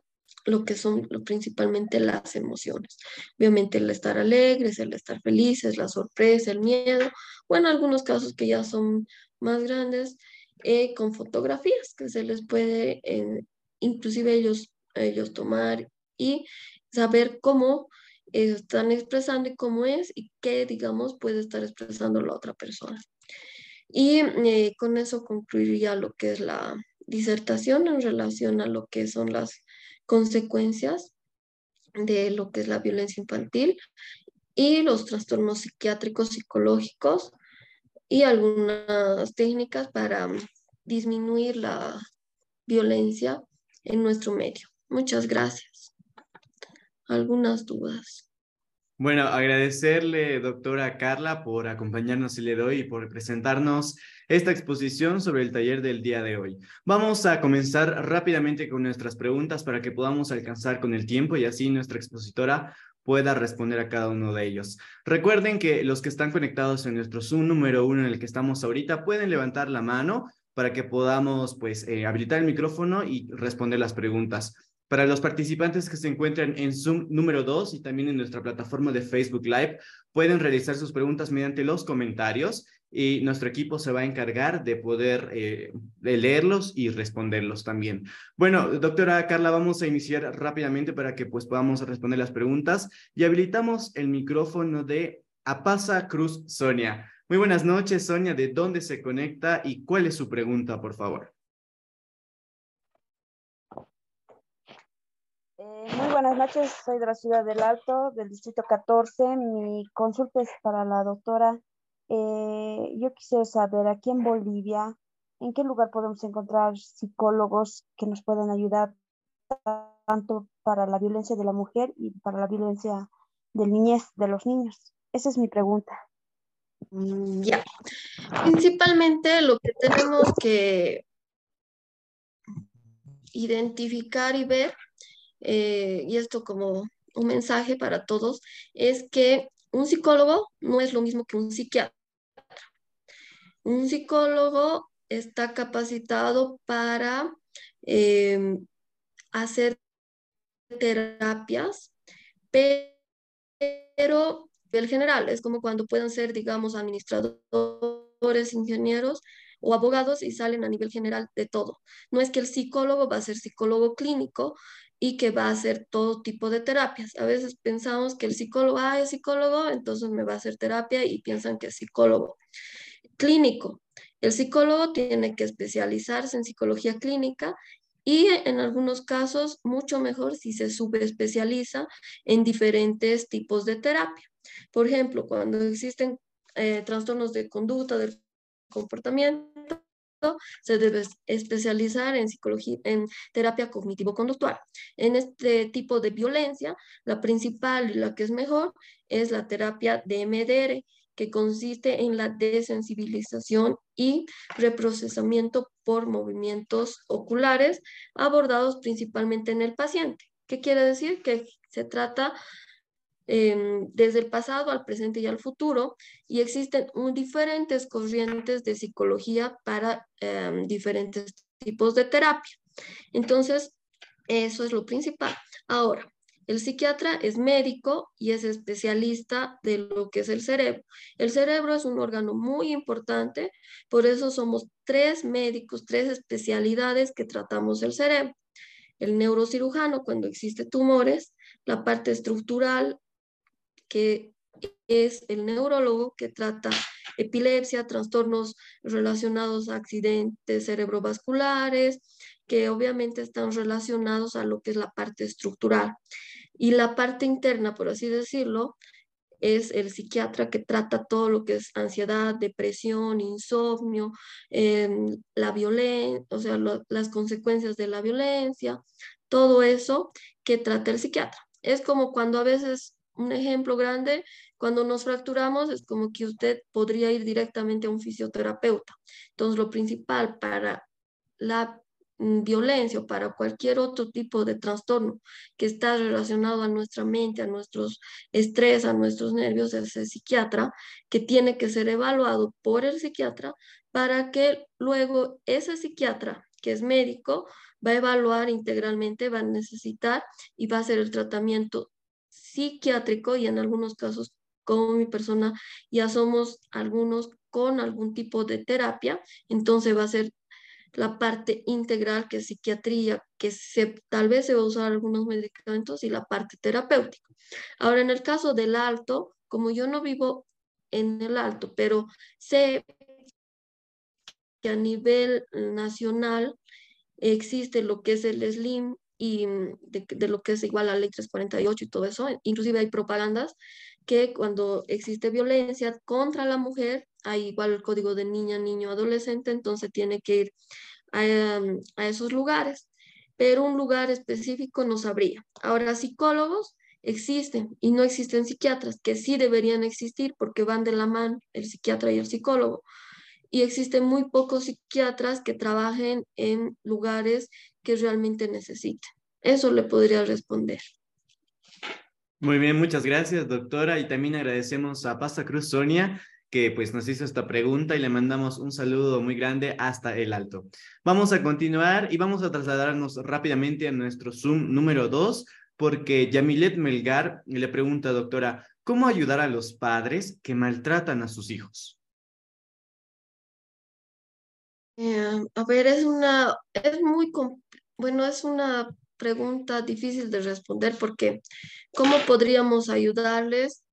lo que son principalmente las emociones. Obviamente el estar alegres, el estar felices, la sorpresa, el miedo, o en algunos casos que ya son más grandes, eh, con fotografías que se les puede inclusive ellos, ellos tomar y saber cómo están expresando y cómo es y qué, digamos, puede estar expresando la otra persona. Y eh, con eso concluiría lo que es la disertación en relación a lo que son las consecuencias de lo que es la violencia infantil y los trastornos psiquiátricos psicológicos y algunas técnicas para disminuir la violencia en nuestro medio. Muchas gracias. ¿Algunas dudas? Bueno, agradecerle, doctora Carla, por acompañarnos el día de y por presentarnos esta exposición sobre el taller del día de hoy. Vamos a comenzar rápidamente con nuestras preguntas para que podamos alcanzar con el tiempo y así nuestra expositora pueda responder a cada uno de ellos. Recuerden que los que están conectados en nuestro Zoom número uno en el que estamos ahorita pueden levantar la mano para que podamos pues eh, habilitar el micrófono y responder las preguntas. Para los participantes que se encuentran en Zoom número 2 y también en nuestra plataforma de Facebook Live, pueden realizar sus preguntas mediante los comentarios y nuestro equipo se va a encargar de poder eh, leerlos y responderlos también. Bueno, doctora Carla, vamos a iniciar rápidamente para que pues podamos responder las preguntas y habilitamos el micrófono de Apasa Cruz Sonia. Muy buenas noches, Sonia. ¿De dónde se conecta y cuál es su pregunta, por favor? Eh, muy buenas noches, soy de la ciudad del Alto, del distrito 14. Mi consulta es para la doctora. Eh, yo quisiera saber aquí en Bolivia, ¿en qué lugar podemos encontrar psicólogos que nos puedan ayudar tanto para la violencia de la mujer y para la violencia de niñez de los niños? Esa es mi pregunta. Mm, ya. Principalmente lo que tenemos que identificar y ver, eh, y esto como un mensaje para todos, es que un psicólogo no es lo mismo que un psiquiatra. Un psicólogo está capacitado para em, hacer terapias, pero el general, es como cuando pueden ser, digamos, administradores, ingenieros o abogados y salen a nivel general de todo. No es que el psicólogo va a ser psicólogo clínico y que va a hacer todo tipo de terapias. A veces pensamos que el psicólogo, ah, es psicólogo, entonces me va a hacer terapia y piensan que es psicólogo clínico. El psicólogo tiene que especializarse en psicología clínica y en algunos casos mucho mejor si se subespecializa en diferentes tipos de terapia. Por ejemplo, cuando existen eh, trastornos de conducta, del comportamiento, se debe especializar en psicología, en terapia cognitivo-conductual. En este tipo de violencia, la principal y la que es mejor es la terapia DMDR, que consiste en la desensibilización y reprocesamiento por movimientos oculares abordados principalmente en el paciente. ¿Qué quiere decir? Que se trata Em, desde el pasado al presente y al futuro y existen diferentes corrientes de psicología para em, diferentes tipos de terapia. Entonces, eso es lo principal. Ahora, el psiquiatra es médico y es especialista de lo que es el cerebro. El cerebro es un órgano muy importante, por eso somos tres médicos, tres especialidades que tratamos el cerebro. El neurocirujano cuando existe tumores, la parte estructural, que es el neurólogo que trata epilepsia, trastornos relacionados a accidentes cerebrovasculares, que obviamente están relacionados a lo que es la parte estructural. Y la parte interna, por así decirlo, es el psiquiatra que trata todo lo que es ansiedad, depresión, insomnio, em, la violencia, o sea, las consecuencias de la violencia, todo eso que trata el psiquiatra. Es como cuando a veces un ejemplo grande, cuando nos fracturamos es como que usted podría ir directamente a un fisioterapeuta. Entonces, lo principal para la mm, violencia o para cualquier otro tipo de trastorno que está relacionado a nuestra mente, a nuestros estrés, a nuestros nervios, es el psiquiatra, que tiene que ser evaluado por el psiquiatra para que luego ese psiquiatra, que es médico, va a evaluar integralmente, va a necesitar y va a hacer el tratamiento psiquiátrico y en algunos casos como mi persona ya somos algunos con algún tipo de terapia, entonces va a ser la parte integral que es psiquiatría, que se, tal vez se va a usar algunos medicamentos y la parte terapéutica. Ahora, en el caso del alto, como yo no vivo en el alto, pero sé que a nivel nacional existe lo que es el SLIM y mm, de, lo que es igual la ley 348 y todo eso. Inclusive hay propagandas que cuando existe violencia contra la mujer, hay igual el código de niña, niño, adolescente, entonces tiene que ir a, mm, a esos lugares. Pero un lugar específico no sabría. Ahora, psicólogos existen y no existen psiquiatras, que sí deberían existir porque van de la mano el psiquiatra y el psicólogo. Y existen muy pocos psiquiatras que trabajen en lugares que realmente necesiten. Eso le podría responder. Muy bien, muchas gracias, doctora. Y también agradecemos a Pasta Cruz Sonia, que pues nos hizo esta pregunta y le mandamos un saludo muy grande hasta el alto. Vamos a continuar y vamos a trasladarnos rápidamente a nuestro Zoom número dos, porque Yamilet Melgar le pregunta, doctora, ¿cómo ayudar a los padres que maltratan a sus hijos? Eh, a ver, es una, es muy, bueno, es una pregunta difícil de responder porque ¿cómo podríamos ayudarles?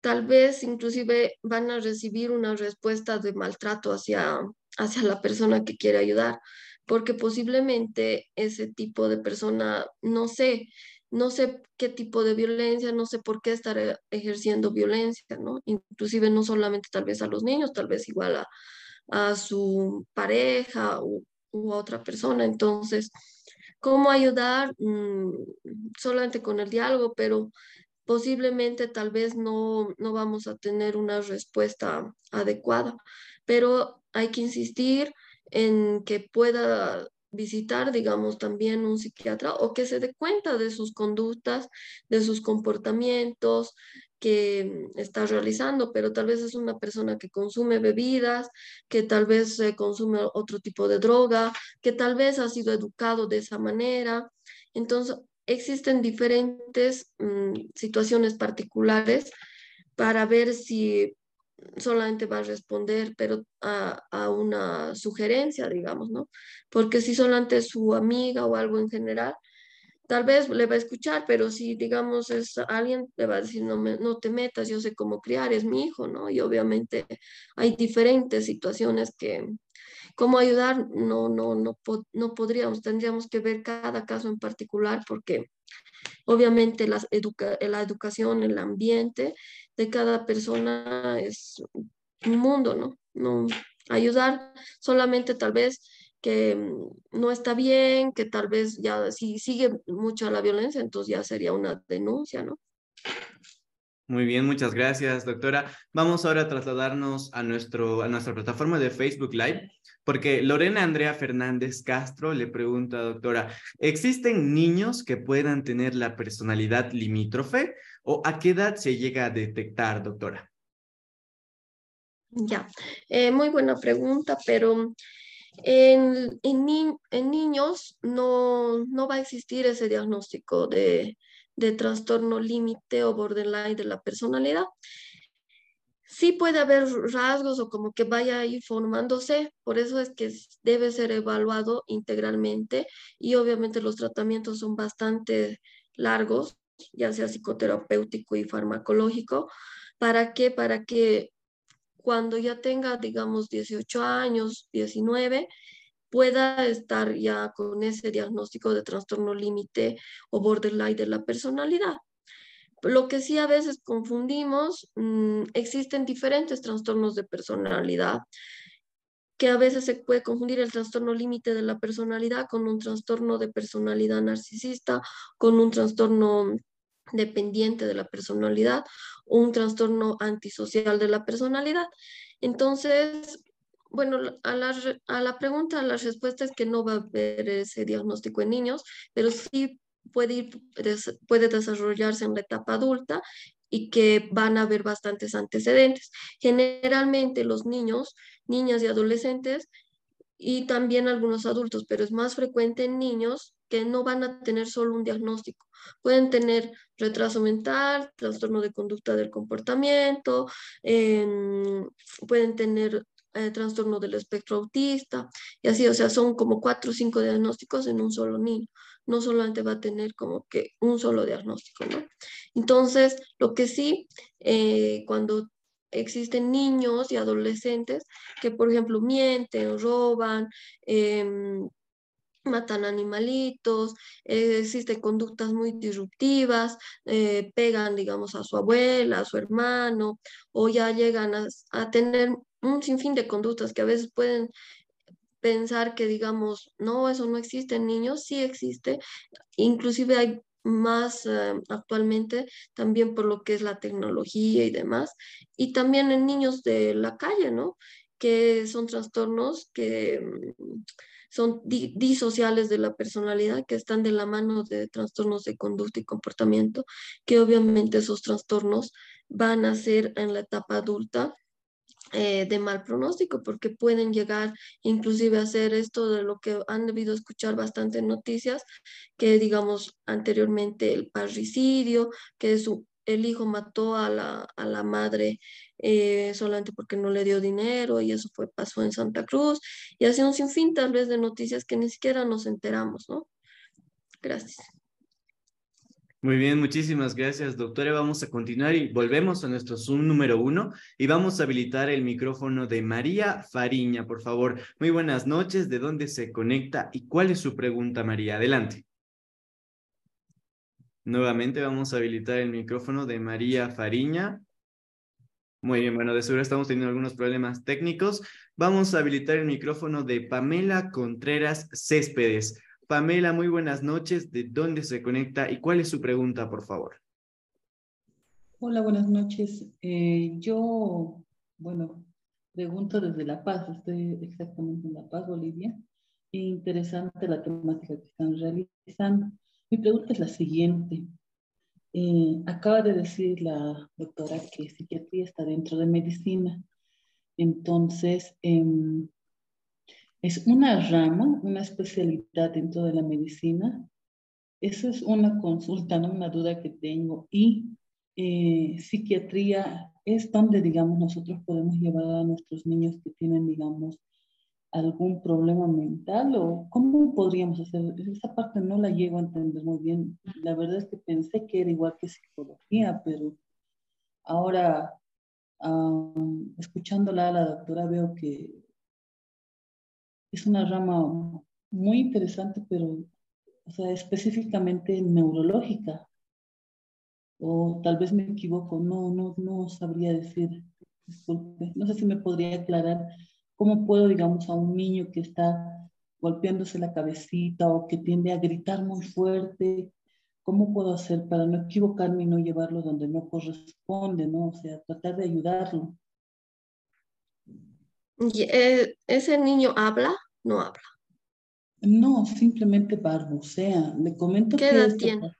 Tal vez inclusive van a recibir una respuesta de maltrato hacia, hacia la persona que quiere ayudar, porque posiblemente ese tipo de persona, no sé, no sé qué tipo de violencia, no sé por qué estar ejerciendo violencia, ¿no? Inclusive no solamente tal vez a los niños, tal vez igual a, a su pareja u, u otra persona. Entonces, ¿Cómo ayudar? Mm, solamente con el diálogo, pero posiblemente tal vez no, no vamos a tener una respuesta adecuada, pero hay que insistir en que pueda visitar, digamos, también un psiquiatra o que se dé cuenta de sus conductas, de sus comportamientos, que está realizando, pero tal vez es una persona que consume bebidas, que tal vez consume otro tipo de droga, que tal vez ha sido educado de esa manera. Entonces, existen diferentes mm, situaciones particulares para ver si solamente va a responder, pero a, a, una sugerencia, digamos, ¿no? Porque si solamente es su amiga o algo en general, tal vez le va a escuchar, pero si digamos es alguien, le va a decir, no, me, no te metas, yo sé cómo criar, es mi hijo, ¿no? Y obviamente hay diferentes situaciones que, cómo ayudar, no, no, no, no podríamos, tendríamos que ver cada caso en particular porque obviamente la, educa la educación, el ambiente de cada persona es un mundo, ¿no? No ayudar solamente tal vez que mm, no está bien, que tal vez ya si sigue mucho la violencia, entonces ya sería una denuncia, ¿no? Muy bien, muchas gracias, doctora. Vamos ahora a trasladarnos a, nuestro, a nuestra plataforma de Facebook Live, porque Lorena Andrea Fernández Castro le pregunta, doctora, ¿existen niños que puedan tener la personalidad limítrofe o a qué edad se llega a detectar, doctora? Ya, eh, muy buena pregunta, pero en, en, niños no, no, va a existir ese diagnóstico de, de trastorno límite o borderline de la personalidad. Sí puede haber rasgos o como que vaya ahí formándose, por eso es que debe ser evaluado integralmente y obviamente los tratamientos son bastante largos, ya sea psicoterapéutico y farmacológico. ¿Para qué? Para que cuando ya tenga, digamos, 18 años, 19, pueda estar ya con ese diagnóstico de trastorno límite o borderline de la personalidad. Lo que sí a veces confundimos, mm, existen diferentes trastornos de personalidad, que a veces se puede confundir el trastorno límite de la personalidad con un trastorno de personalidad narcisista, con un trastorno dependiente de la personalidad, un trastorno antisocial de la personalidad. Entonces, bueno, a la, a la pregunta, la respuesta es que no va a haber ese diagnóstico en niños, pero sí puede, ir, puede desarrollarse en la etapa adulta y que van a haber bastantes antecedentes. Generalmente los niños, niñas y adolescentes y también algunos adultos, pero es más frecuente en niños que no van a tener solo un diagnóstico. Pueden tener retraso mental, trastorno de conducta del comportamiento, em, pueden tener eh, trastorno del espectro autista y así, o sea, son como cuatro o cinco diagnósticos en un solo niño. No solamente va a tener como que un solo diagnóstico, ¿no? Entonces, lo que sí, eh, cuando existen niños y adolescentes que, por ejemplo, mienten, roban, em, matan animalitos, eh, existen conductas muy disruptivas, eh, pegan, digamos, a su abuela, a su hermano, o ya llegan a, tener un sinfín de conductas que a veces pueden pensar que, digamos, no, eso no existe en niños, sí existe, inclusive hay más eh, actualmente también por lo que es la tecnología y demás, y también en niños de la calle, ¿no? Que son trastornos que mm, son disociales de la personalidad que están de la mano de trastornos de conducta y comportamiento, que obviamente esos trastornos van a ser en la etapa adulta eh, de mal pronóstico, porque pueden llegar inclusive a hacer esto de lo que han debido escuchar bastante noticias, que digamos anteriormente el parricidio, que su, el hijo mató a la, a la madre eh, solamente porque no le dio dinero y eso fue, pasó en Santa Cruz, y así un sinfín tal vez de noticias que ni siquiera nos enteramos, ¿no? Gracias. Muy bien, muchísimas gracias, doctora. Vamos a continuar y volvemos a nuestro Zoom número uno y vamos a habilitar el micrófono de María Fariña, por favor. Muy buenas noches, ¿de dónde se conecta y cuál es su pregunta, María? Adelante. Nuevamente vamos a habilitar el micrófono de María Fariña. Muy bien, bueno, de seguro estamos teniendo algunos problemas técnicos. Vamos a habilitar el micrófono de Pamela Contreras Céspedes. Pamela, muy buenas noches. ¿De dónde se conecta y cuál es su pregunta, por favor? Hola, buenas noches. Eh, yo, bueno, pregunto desde La Paz. Estoy exactamente en La Paz, Bolivia. Interesante la temática que están realizando. Mi pregunta es la siguiente. Eh, acaba de decir la doctora que psiquiatría está dentro de medicina. Entonces, em, es una rama, una especialidad dentro de la medicina. Esa es una consulta, ¿no? una duda que tengo. Y eh, psiquiatría es donde, digamos, nosotros podemos llevar a nuestros niños que tienen, digamos, algún problema mental o cómo podríamos hacer. Esa parte no la llego a entender muy bien. La verdad es que pensé que era igual que psicología, pero ahora, escuchándola a la doctora, veo que es una rama muy interesante, pero o sea, específicamente neurológica. O tal vez me equivoco, no, no, no sabría decir, disculpe, no sé si me podría aclarar cómo puedo, digamos, a un niño que está golpeándose la cabecita o que tiende a gritar muy fuerte, ¿cómo puedo hacer para no equivocarme y no llevarlo donde no corresponde, ¿no? O sea, tratar de ayudarlo. Eh, ¿Ese niño habla? No habla. No, simplemente balbucea. Le comento ¿Qué edad tiene?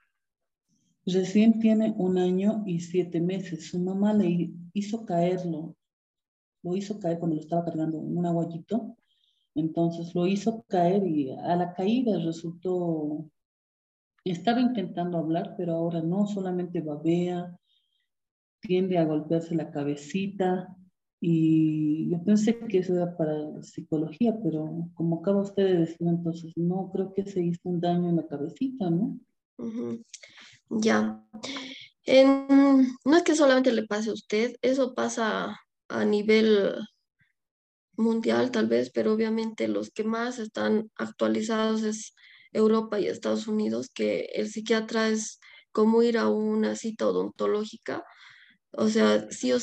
Recién tiene un año y siete meses. Su mamá le hizo caerlo. Lo hizo caer cuando lo estaba cargando en un aguayito. Entonces lo hizo caer y a la caída resultó... Estaba intentando hablar, pero ahora no, solamente babea, tiende a golpearse la cabecita, y yo pensé que eso era para psicología, pero como acaba usted de decir, entonces no creo que se hizo un daño en la cabecita, ¿no? Ya. no es que solamente le pase a usted, eso pasa a nivel mundial tal vez, pero obviamente los que más están actualizados es Europa y Estados Unidos, que el psiquiatra es como ir a una cita odontológica, o sea, sí o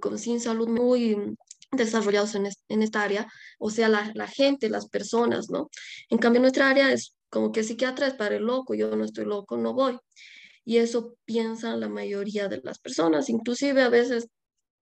con, sin salud muy desarrollados en, en esta área, o sea, la, la, gente, las personas, ¿no? En cambio, nuestra área es como que psiquiatra es para el loco, yo no estoy loco, no voy. Y eso piensan la mayoría de las personas, inclusive a veces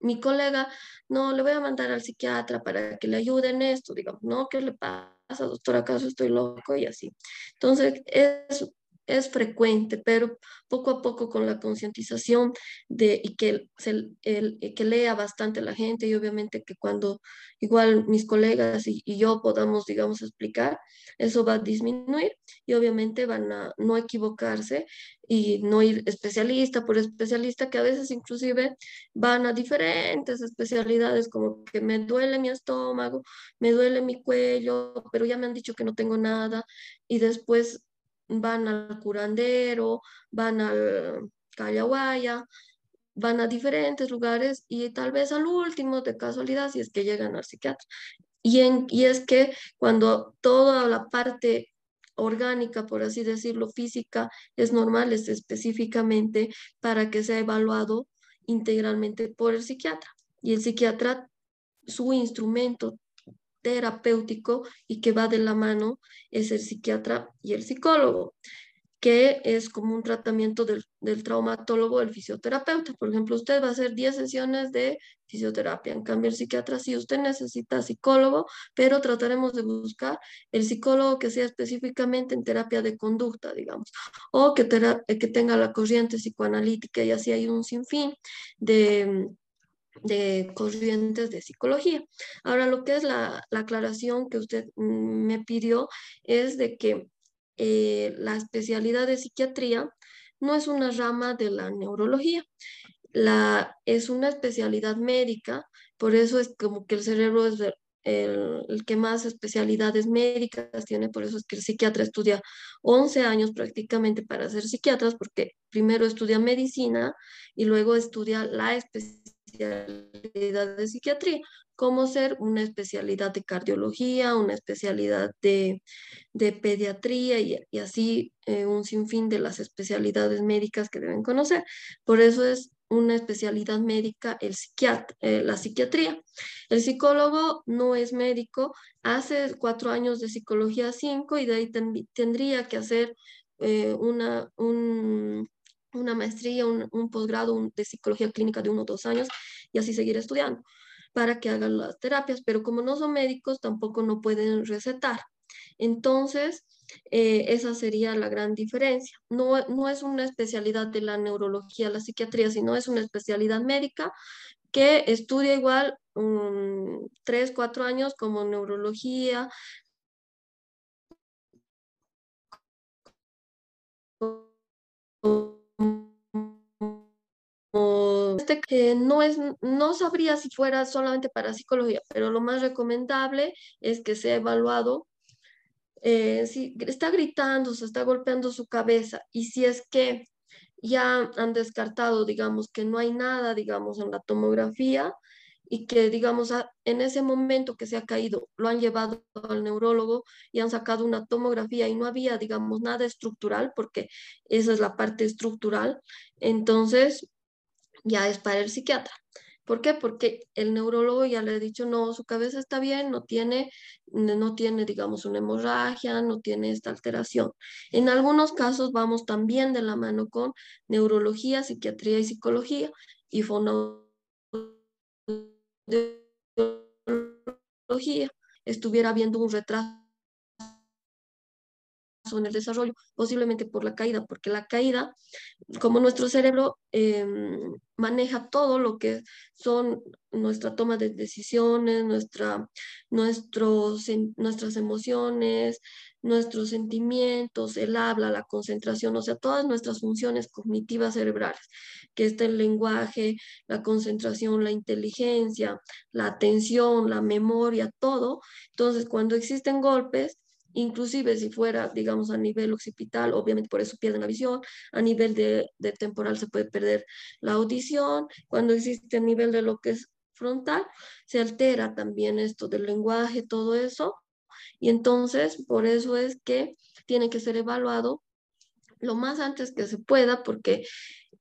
mi colega, no, le voy a mandar al psiquiatra para que le ayude en esto, digamos, no, ¿qué le pasa, doctor? ¿Acaso estoy loco? Y así. Entonces, es es frecuente, pero poco a poco con la concientización de y que, se, el, que lea bastante la gente y obviamente que cuando igual mis colegas y, yo podamos, digamos, explicar, eso va a disminuir y obviamente van a no equivocarse y no ir especialista por especialista, que a veces inclusive van a diferentes especialidades, como que me duele mi estómago, me duele mi cuello, pero ya me han dicho que no tengo nada y después van al curandero, van al Callahuaya, van a diferentes lugares y tal vez al último de casualidad si es que llegan al psiquiatra. Y, y es que cuando toda la parte orgánica, por así decirlo, física, es normal, es específicamente para que sea evaluado integralmente por el psiquiatra. Y el psiquiatra, su instrumento terapéutico y que va de la mano es el psiquiatra y el psicólogo. que es como un tratamiento del, del traumatólogo, el fisioterapeuta. Por ejemplo, usted va a hacer 10 sesiones de fisioterapia. En cambio, el psiquiatra, si usted necesita psicólogo, pero trataremos de buscar el psicólogo que sea específicamente en terapia de conducta, digamos, o que, que tenga la corriente psicoanalítica y así hay un sinfín de de corrientes de psicología. Ahora, lo que es la, la aclaración que usted mm, me pidió es de que eh, la especialidad de psiquiatría no es una rama de la neurología, la, es una especialidad médica, por eso es como que el cerebro es el, que más especialidades médicas tiene, por eso es que el psiquiatra estudia 11 años prácticamente para ser psiquiatras, porque primero estudia medicina y luego estudia la especialidad de psiquiatría como ser una especialidad de cardiología, una especialidad de, de pediatría y, y así eh, un sinfín de las especialidades médicas que deben conocer. Por eso es una especialidad médica el psiquiatra, eh, la psiquiatría. El psicólogo no es médico, hace cuatro años de psicología 5 y de ahí ten, tendría que hacer eh, una, un, una maestría, un, un posgrado de psicología clínica de uno o dos años y así seguir estudiando para que hagan las terapias, pero como no son médicos, tampoco no pueden recetar. Entonces, eh, esa sería la gran diferencia. No, no es una especialidad de la neurología, la psiquiatría, sino es una especialidad médica que estudia igual um, tres, cuatro años como neurología, este no es, no sabría si fuera solamente para psicología, pero lo más recomendable es que sea evaluado eh, si está gritando, se está golpeando su cabeza y si es que ya han descartado, digamos, que no hay nada, digamos, en la tomografía y que, digamos, en ese momento que se ha caído, lo han llevado al neurólogo y han sacado una tomografía y no había, digamos, nada estructural, porque esa es la parte estructural, entonces ya es para el psiquiatra. ¿Por qué? Porque el neurólogo ya le ha dicho, no, su cabeza está bien, no tiene, no tiene, digamos, una hemorragia, no tiene esta alteración. En algunos casos vamos también de la mano con neurología, psiquiatría y psicología y fonología. Estuviera viendo un retraso en el desarrollo, posiblemente por la caída, porque la caída, como nuestro cerebro eh, maneja todo lo que son nuestra toma de decisiones, nuestra, nuestros, nuestras emociones, nuestros sentimientos, el habla, la concentración, o sea, todas nuestras funciones cognitivas cerebrales, que está el lenguaje, la concentración, la inteligencia, la atención, la memoria, todo. Entonces, cuando existen golpes, inclusive si fuera, digamos, a nivel occipital, obviamente por eso pierden la visión, a nivel de, temporal se puede perder la audición, cuando existe a nivel de lo que es frontal, se altera también esto del lenguaje, todo eso, y entonces por eso es que tiene que ser evaluado lo más antes que se pueda, porque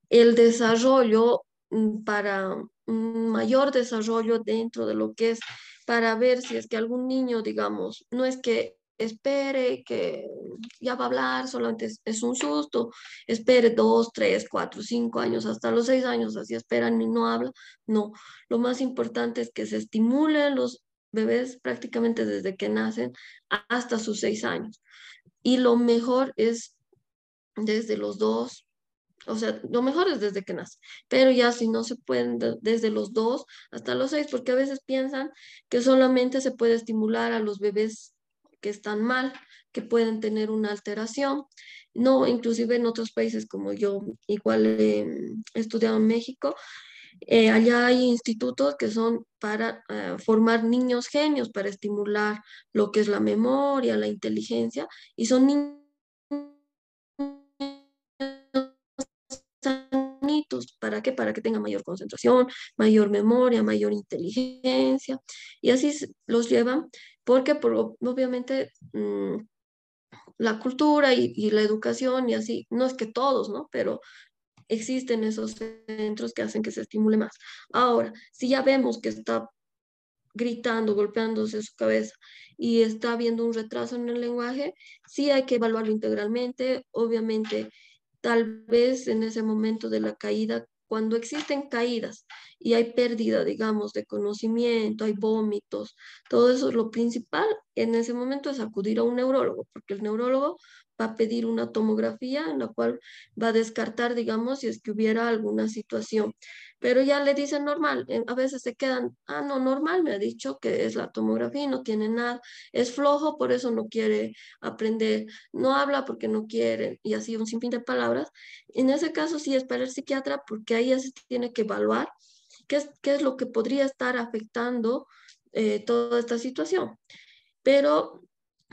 el desarrollo mm, para mayor desarrollo dentro de lo que es para ver si es que algún niño, digamos, no es que espere que ya va a hablar, solamente es, es, un susto, espere dos, tres, cuatro, cinco años, hasta los seis años, así esperan y no habla. No, lo más importante es que se estimulen los bebés prácticamente desde que nacen hasta sus seis años. Y lo mejor es desde los dos, o sea, lo mejor es desde que nace, pero ya si no se pueden desde los dos hasta los seis, porque a veces piensan que solamente se puede estimular a los bebés que están mal, que pueden tener una alteración. No, inclusive en otros países como yo, igual he estudiado en México, eh, allá hay institutos que son para uh, formar niños genios, para estimular lo que es la memoria, la inteligencia, y son niños sanitos. ¿Para qué? Para que tengan mayor concentración, mayor memoria, mayor inteligencia, y así los llevan porque por, obviamente mmm, la cultura y, y, la educación y así, no es que todos, ¿no? Pero existen esos centros que hacen que se estimule más. Ahora, si ya vemos que está gritando, golpeándose su cabeza y está habiendo un retraso en el lenguaje, sí hay que evaluarlo integralmente. Obviamente, tal vez en ese momento de la caída, cuando existen caídas y hay pérdida, digamos, de conocimiento, hay vómitos, todo eso es lo principal en ese momento es acudir a un neurólogo, porque el neurólogo va a pedir una tomografía en la cual va a descartar, digamos, si es que hubiera alguna situación. Pero ya le dicen normal, a veces se quedan, ah, no, normal, me ha dicho que es la tomografía y no tiene nada, es flojo, por eso no quiere aprender, no habla porque no quiere, y así un sinfín de palabras. En ese caso sí es para el psiquiatra, porque ahí ya se tiene que evaluar qué es, qué es lo que podría estar afectando eh, toda esta situación. Pero,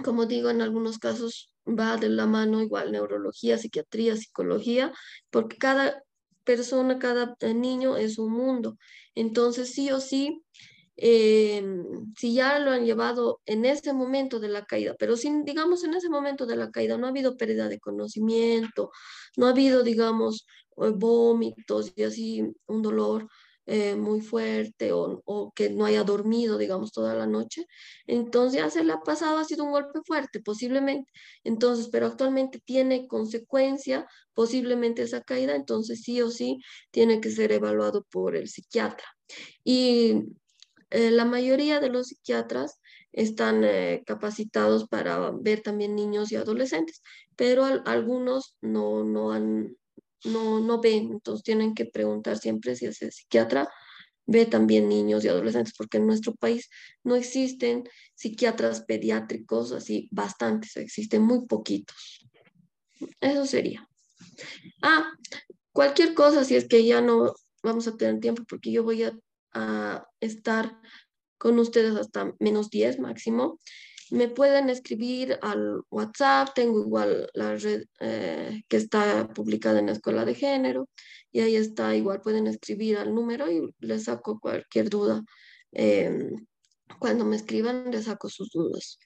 como digo, en algunos casos va de la mano igual neurología, psiquiatría, psicología, porque cada persona, cada eh, niño es un mundo. Entonces, sí o sí, eh, si ya lo han llevado en ese momento de la caída, pero si digamos en ese momento de la caída no ha habido pérdida de conocimiento, no ha habido, digamos, eh, vómitos y así un dolor eh, muy fuerte o, que no haya dormido, digamos, toda la noche. Entonces ya se le ha pasado, ha sido un golpe fuerte, posiblemente. Entonces, pero actualmente tiene consecuencia, posiblemente esa caída, entonces sí o sí tiene que ser evaluado por el psiquiatra. Y eh, la mayoría de los psiquiatras están eh, capacitados para ver también niños y adolescentes, pero algunos no, no han no, no ven, entonces tienen que preguntar siempre si ese psiquiatra ve también niños y adolescentes, porque en nuestro país no existen psiquiatras pediátricos así bastantes, existen muy poquitos. Eso sería. Ah, cualquier cosa, si es que ya no vamos a tener tiempo, porque yo voy a, a estar con ustedes hasta menos 10 máximo. Me pueden escribir al WhatsApp, tengo igual la red eh, que está publicada en la Escuela de Género y ahí está, igual pueden escribir al número y les saco cualquier duda. Em, cuando me escriban, les saco sus dudas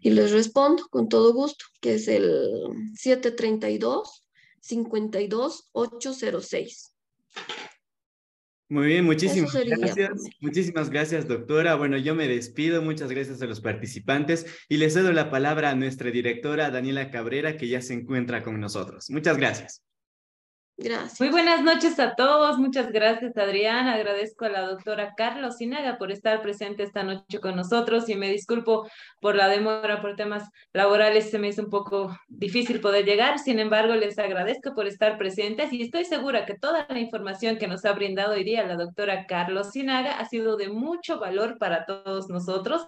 y les respondo con todo gusto, que es el 732 52 806. Muy bien, muchísimas gracias. Muchísimas gracias, doctora. Bueno, yo me despido. Muchas gracias a los participantes y les cedo la palabra a nuestra directora, Daniela Cabrera, que ya se encuentra con nosotros. Muchas gracias. Gracias. Muy buenas noches a todos. Muchas gracias, Adrián. Agradezco a la doctora Carlos Sinaga por estar presente esta noche con nosotros y me disculpo por la demora por temas laborales. Se me hizo un poco difícil poder llegar. Sin embargo, les agradezco por estar presentes y estoy segura que toda la información que nos ha brindado hoy día la doctora Carlos Sinaga ha sido de mucho valor para todos nosotros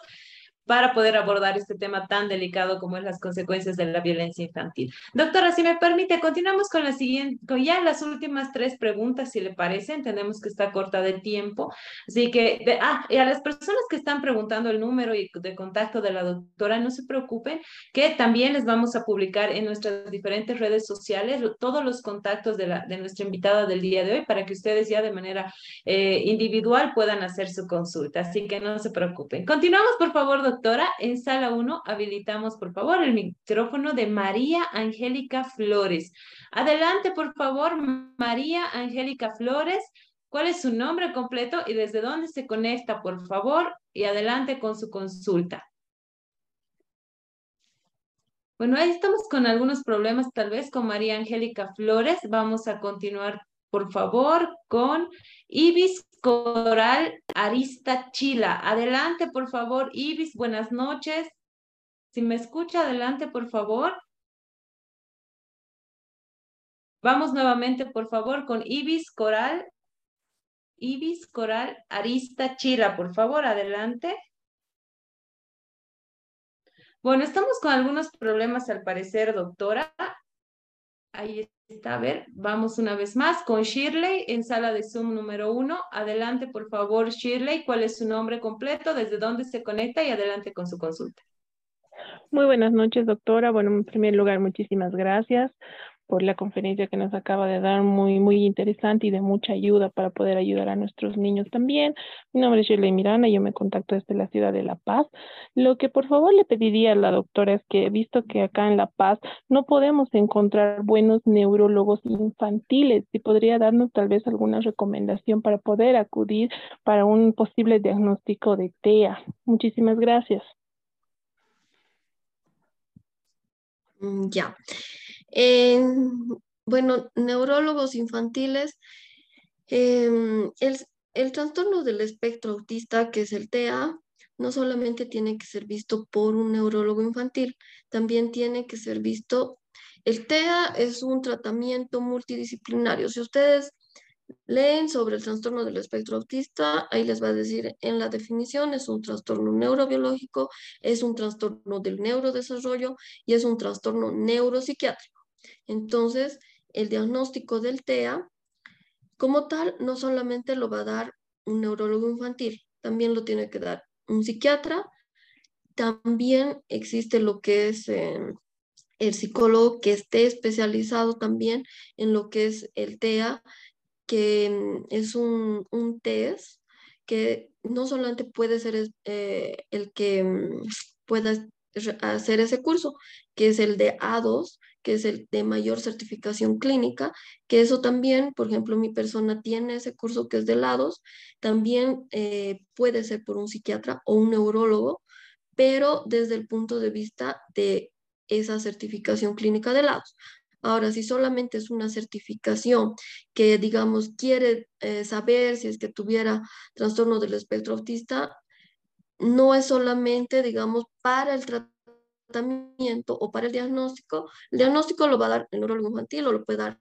para poder abordar este tema tan delicado como es las consecuencias de la violencia infantil. Doctora, si me permite, continuamos con la siguiente, con ya las últimas tres preguntas, si le parece. Entendemos que está corta de tiempo. Así que, ah, y a las personas que están preguntando el número de contacto de la doctora, no se preocupen, que también les vamos a publicar en nuestras diferentes redes sociales todos los contactos de, la, de nuestra invitada del día de hoy para que ustedes ya de manera eh, individual puedan hacer su consulta. Así que no se preocupen. Continuamos, por favor, doctora en sala 1 habilitamos, por favor, el micrófono de María Angélica Flores. Adelante, por favor, María Angélica Flores. ¿Cuál es su nombre completo y desde dónde se conecta, por favor? Y adelante con su consulta. Bueno, ahí estamos con algunos problemas tal vez con María Angélica Flores. Vamos a continuar, por favor, con Ibis Coral Arista Chila. Adelante, por favor, Ibis, buenas noches. Si me escucha, adelante, por favor. Vamos nuevamente, por favor, con Ibis Coral. Ibis Coral Arista Chila, por favor, adelante. Bueno, estamos con algunos problemas al parecer, doctora. Ahí a ver, vamos una vez más con Shirley en sala de Zoom número uno. Adelante, por favor, Shirley, ¿cuál es su nombre completo? ¿Desde dónde se conecta? Y adelante con su consulta. Muy buenas noches, doctora. Bueno, en primer lugar, muchísimas gracias por la conferencia que nos acaba de dar, muy, muy interesante y de mucha ayuda para poder ayudar a nuestros niños también. Mi nombre es Shirley Miranda, yo me contacto desde la ciudad de La Paz. Lo que por favor le pediría a la doctora es que, visto que acá en La Paz no podemos encontrar buenos neurólogos infantiles, si podría darnos tal vez alguna recomendación para poder acudir para un posible diagnóstico de TEA. Muchísimas gracias. Mm, bueno, neurólogos infantiles, em, el, trastorno del espectro autista, que es el TEA, no solamente tiene que ser visto por un neurólogo infantil, también tiene que ser visto, el TEA es un tratamiento multidisciplinario. Si ustedes leen sobre el trastorno del espectro autista, ahí les va a decir en la definición, es un trastorno neurobiológico, es un trastorno del neurodesarrollo y es un trastorno neuropsiquiátrico. Entonces, el diagnóstico del TEA, como tal, no solamente lo va a dar un neurólogo infantil, también lo tiene que dar un psiquiatra, también existe lo que es em, el psicólogo que esté especializado también en lo que es el TEA que mm, es un, test que no solamente puede ser eh, el que mm, pueda hacer ese curso, que es el de A2, que es el de mayor certificación clínica, que eso también, por ejemplo, mi persona tiene ese curso que es de lados, también eh, puede ser por un psiquiatra o un neurólogo, pero desde el punto de vista de esa certificación clínica de lados. Ahora, si solamente es una certificación que, digamos, quiere eh, saber si es que tuviera trastorno del espectro autista, no es solamente, digamos, para el tratamiento o para el diagnóstico. El diagnóstico lo va a dar el neurólogo infantil o lo puede dar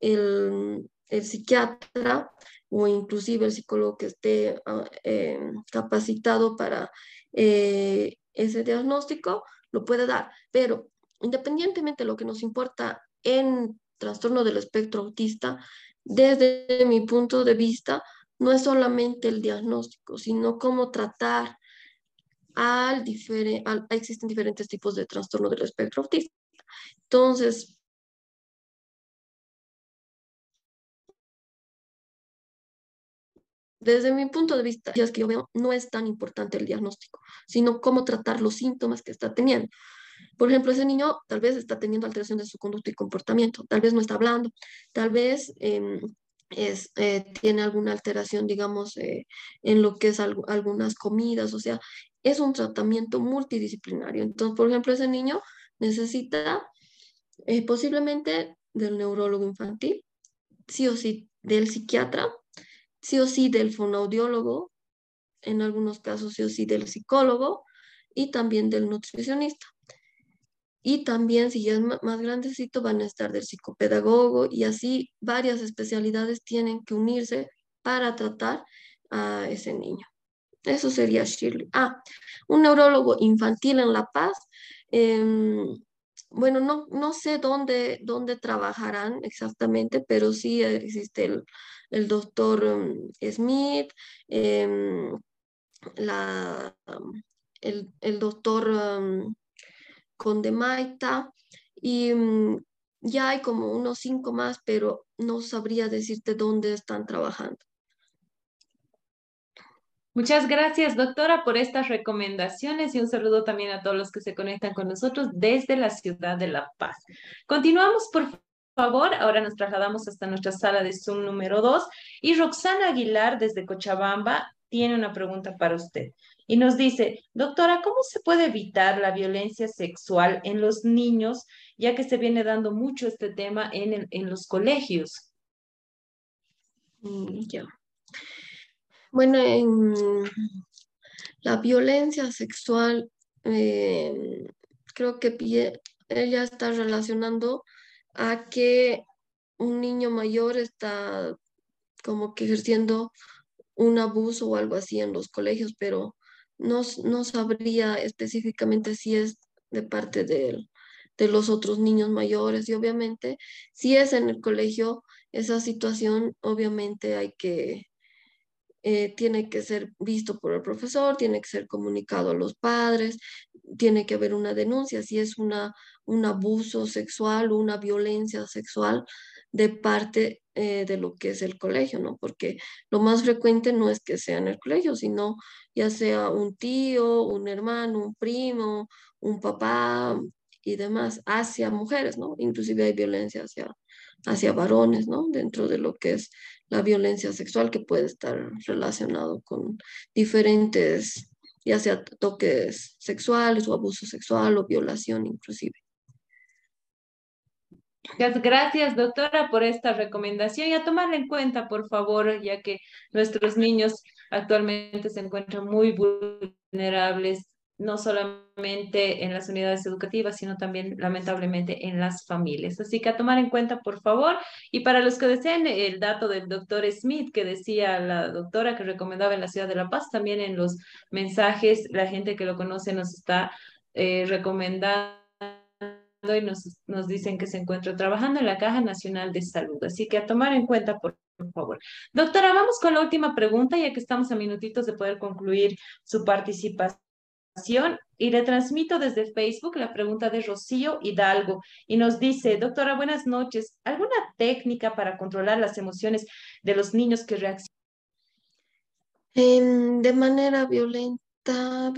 el, psiquiatra o inclusive el psicólogo que esté ah, eh, capacitado para eh, ese diagnóstico, lo puede dar. Pero independientemente de lo que nos importa en trastorno del espectro autista, desde mi punto de vista, no es solamente el diagnóstico, sino cómo tratar al, diferente, existen diferentes tipos de trastorno del espectro autista. Entonces, desde mi punto de vista, es que yo veo, no es tan importante el diagnóstico, sino cómo tratar los síntomas que está teniendo. Por ejemplo, ese niño tal vez está teniendo alteración de su conducta y comportamiento, tal vez no está hablando, tal vez em, es, eh, tiene alguna alteración, digamos, eh, en lo que es algunas comidas, o sea, es un tratamiento multidisciplinario. Entonces, por ejemplo, ese niño necesita eh, posiblemente del neurólogo infantil, sí o sí del psiquiatra, sí o sí del fonoaudiólogo, en algunos casos sí o sí del psicólogo y también del nutricionista. Y también, si ya es más grandecito, van a estar del psicopedagogo y así varias especialidades tienen que unirse para tratar a ese niño. Eso sería Shirley. Ah, un neurólogo infantil en La Paz. Em, bueno, no, no sé dónde, dónde trabajarán exactamente, pero sí existe el, doctor em, Smith, em, la, el, doctor Maita y mm, ya hay como unos cinco más, pero no sabría decirte dónde están trabajando. Muchas gracias, doctora, por estas recomendaciones y un saludo también a todos los que se conectan con nosotros desde la ciudad de La Paz. Continuamos, por favor. Ahora nos trasladamos hasta nuestra sala de Zoom número 2 y Roxana Aguilar desde Cochabamba tiene una pregunta para usted y nos dice, doctora, ¿cómo se puede evitar la violencia sexual en los niños, ya que se viene dando mucho este tema en, en los colegios? Mm, ya. Bueno, en la violencia sexual, eh, creo que ella está relacionando a que un niño mayor está como que ejerciendo un abuso o algo así en los colegios, pero no, sabría específicamente si es de parte de, de los otros niños mayores. Y obviamente si es en el colegio esa situación, obviamente hay que, eh, tiene que ser visto por el profesor, tiene que ser comunicado a los padres, tiene que haber una denuncia si es una, un abuso sexual, una violencia sexual de parte eh, de lo que es el colegio, ¿no? Porque lo más frecuente no es que sea en el colegio, sino ya sea un tío, un hermano, un primo, un papá y demás, hacia mujeres, ¿no? Inclusive hay violencia hacia, hacia varones, ¿no? Dentro de lo que es la violencia sexual que puede estar relacionado con diferentes, ya sea toques sexuales o abuso sexual o violación inclusive. Muchas gracias, doctora, por esta recomendación y a tomarla en cuenta, por favor, ya que nuestros niños actualmente se encuentran muy vulnerables, no solamente en las unidades educativas, sino también, lamentablemente, en las familias. Así que a tomar en cuenta, por favor. Y para los que deseen el dato del doctor Smith, que decía la doctora que recomendaba en la ciudad de La Paz, también en los mensajes, la gente que lo conoce nos está eh, recomendando y nos, nos dicen que se encuentra trabajando en la Caja Nacional de Salud. Así que a tomar en cuenta, por, favor. Doctora, vamos con la última pregunta, ya que estamos a minutitos de poder concluir su participación. Y le transmito desde Facebook la pregunta de Rocío Hidalgo y nos dice, doctora, buenas noches. ¿Alguna técnica para controlar las emociones de los niños que reaccionan? de manera violenta,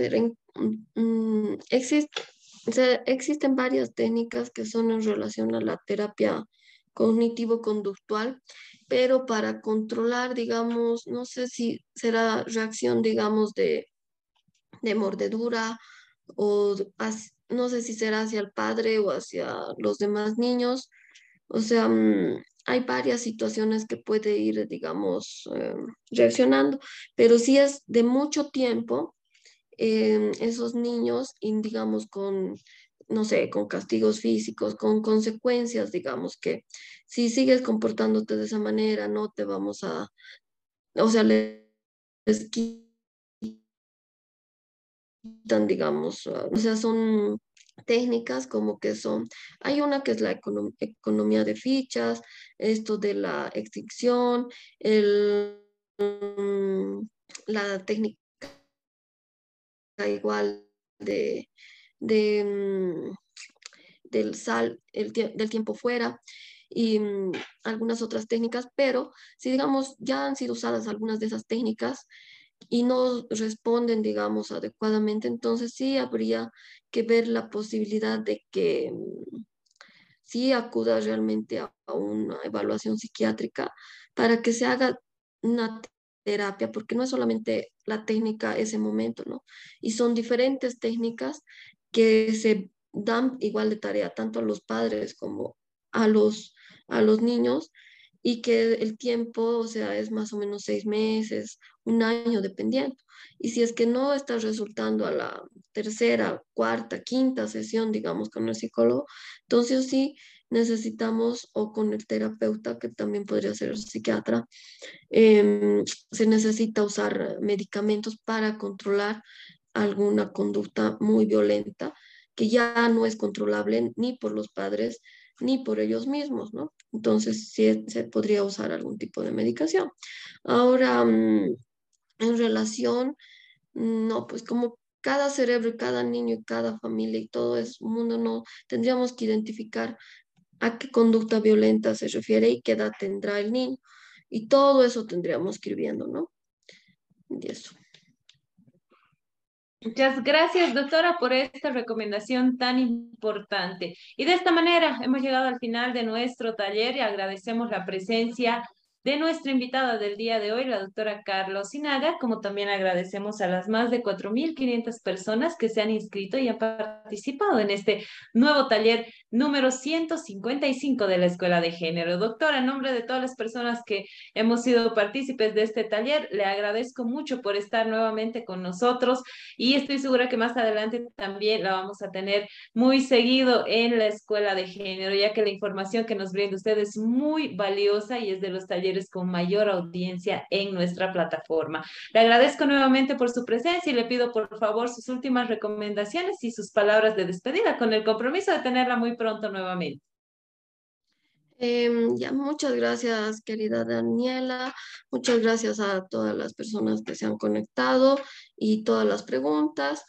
mm, existe, existen varias técnicas que son en relación a la terapia cognitivo-conductual, pero para controlar, digamos, no sé si será reacción, digamos, de, de mordedura o no sé si será hacia el padre o hacia los demás niños. O sea, mm, hay varias situaciones que puede ir, digamos, em, reaccionando, pero si es de mucho tiempo, esos niños, digamos, con, no sé, con castigos físicos, con consecuencias, digamos, que si sigues comportándote de esa manera, no te vamos a, o sea, les quitan, digamos, o sea, son técnicas como que son, hay una que es la economía de fichas, esto de la extinción, el, mm, la técnica igual de, de mm, del sal, el, del tiempo fuera y mm, algunas otras técnicas, pero si digamos ya han sido usadas algunas de esas técnicas y no responden, digamos, adecuadamente, entonces sí habría que ver la posibilidad de que mm, sí acuda realmente a, una evaluación psiquiátrica para que se haga una terapia, porque no es solamente la técnica ese momento, ¿no? Y son diferentes técnicas que se dan igual de tarea tanto a los padres como a los, a los niños y que el tiempo, o sea, es más o menos seis meses, un año, dependiendo. Y si es que no está resultando a la tercera, cuarta, quinta sesión, digamos, con el psicólogo, entonces sí necesitamos, o con el terapeuta, que también podría ser el psiquiatra, em, se necesita usar medicamentos para controlar alguna conducta muy violenta que ya no es controlable ni por los padres ni por ellos mismos, ¿no? Entonces sí se podría usar algún tipo de medicación. Ahora, mm, en relación, no, pues como cada cerebro cada niño y cada familia y todo es mundo, no tendríamos que identificar a qué conducta violenta se refiere y qué edad tendrá el niño. Y todo eso tendríamos que ir viendo, ¿no? Y eso. Muchas gracias, doctora, por esta recomendación tan importante. Y de esta manera hemos llegado al final de nuestro taller y agradecemos la presencia de nuestra invitada del día de hoy, la doctora Carlos Sinaga, como también agradecemos a las más de 4.500 personas que se han inscrito y han participado en este nuevo taller número 155 de la Escuela de Género. Doctora, en nombre de todas las personas que hemos sido partícipes de este taller, le agradezco mucho por estar nuevamente con nosotros y estoy segura que más adelante también la vamos a tener muy seguido en la Escuela de Género, ya que la información que nos brinda usted es muy valiosa y es de los talleres con mayor audiencia en nuestra plataforma. Le agradezco nuevamente por su presencia y le pido por favor sus últimas recomendaciones y sus palabras de despedida con el compromiso de tenerla muy pronto nuevamente. Em, ya, muchas gracias, querida Daniela. Muchas gracias a todas las personas que se han conectado y todas las preguntas.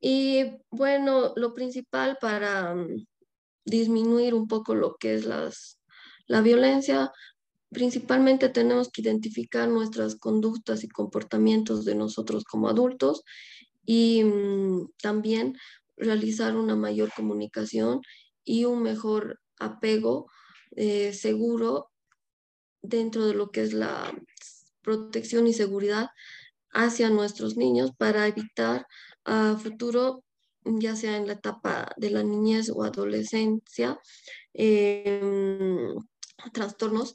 Y bueno, lo principal para mm, disminuir un poco lo que es las, la violencia, principalmente tenemos que identificar nuestras conductas y comportamientos de nosotros como adultos y mm, también realizar una mayor comunicación y un mejor apego eh, seguro dentro de lo que es la protección y seguridad hacia nuestros niños para evitar a futuro, ya sea en la etapa de la niñez o adolescencia, em, trastornos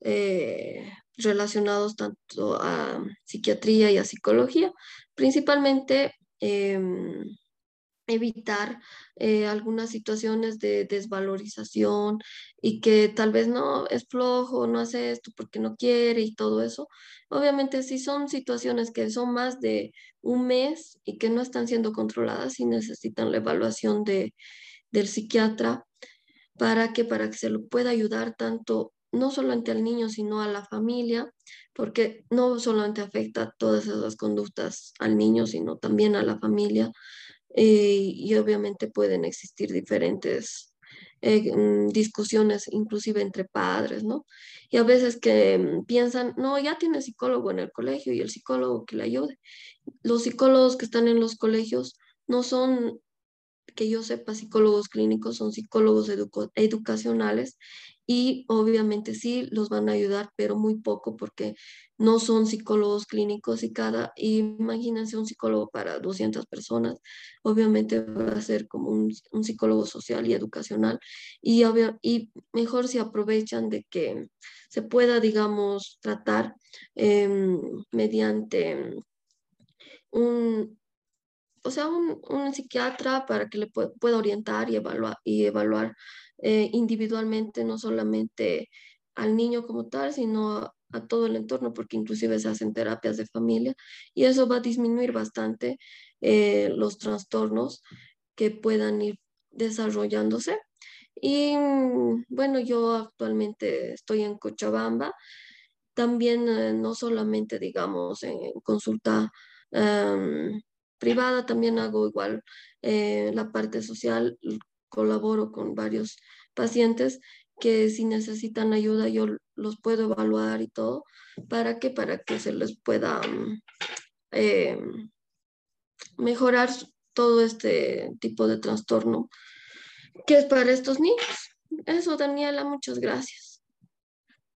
eh, relacionados tanto a psiquiatría y a psicología, principalmente em, evitar eh, algunas situaciones de desvalorización y que tal vez no es flojo, no hace esto porque no quiere y todo eso. Obviamente si son situaciones que son más de un mes y que no están siendo controladas y necesitan la evaluación de, del psiquiatra para que para que se lo pueda ayudar tanto no solamente al niño, sino a la familia, porque no solamente afecta todas esas conductas al niño, sino también a la familia. Eh, y obviamente pueden existir diferentes eh, mm, discusiones, inclusive entre padres, ¿no? Y a veces que mm, piensan, no, ya tiene psicólogo en el colegio y el psicólogo que le ayude. Los psicólogos que están en los colegios no son que yo sepa, psicólogos clínicos son psicólogos educacionales y obviamente sí los van a ayudar, pero muy poco porque no son psicólogos clínicos y cada, imagínense un psicólogo para 200 personas, obviamente va a ser como un, psicólogo social y educacional y, y mejor si aprovechan de que se pueda, digamos, tratar em, mediante un, o sea, un, psiquiatra para que le pueda orientar y evaluar, y evaluar eh, individualmente, no solamente al niño como tal, sino a, todo el entorno, porque inclusive se hacen terapias de familia y eso va a disminuir bastante eh, los trastornos que puedan ir desarrollándose. Y bueno, yo actualmente estoy en Cochabamba, también eh, no solamente, digamos, en, consulta privada, también hago igual eh, la parte social, colaboro con varios pacientes que si necesitan ayuda yo los puedo evaluar y todo. ¿Para qué? Para que se les pueda mm, eh, mejorar todo este tipo de trastorno que es para estos niños. Eso, Daniela, muchas gracias.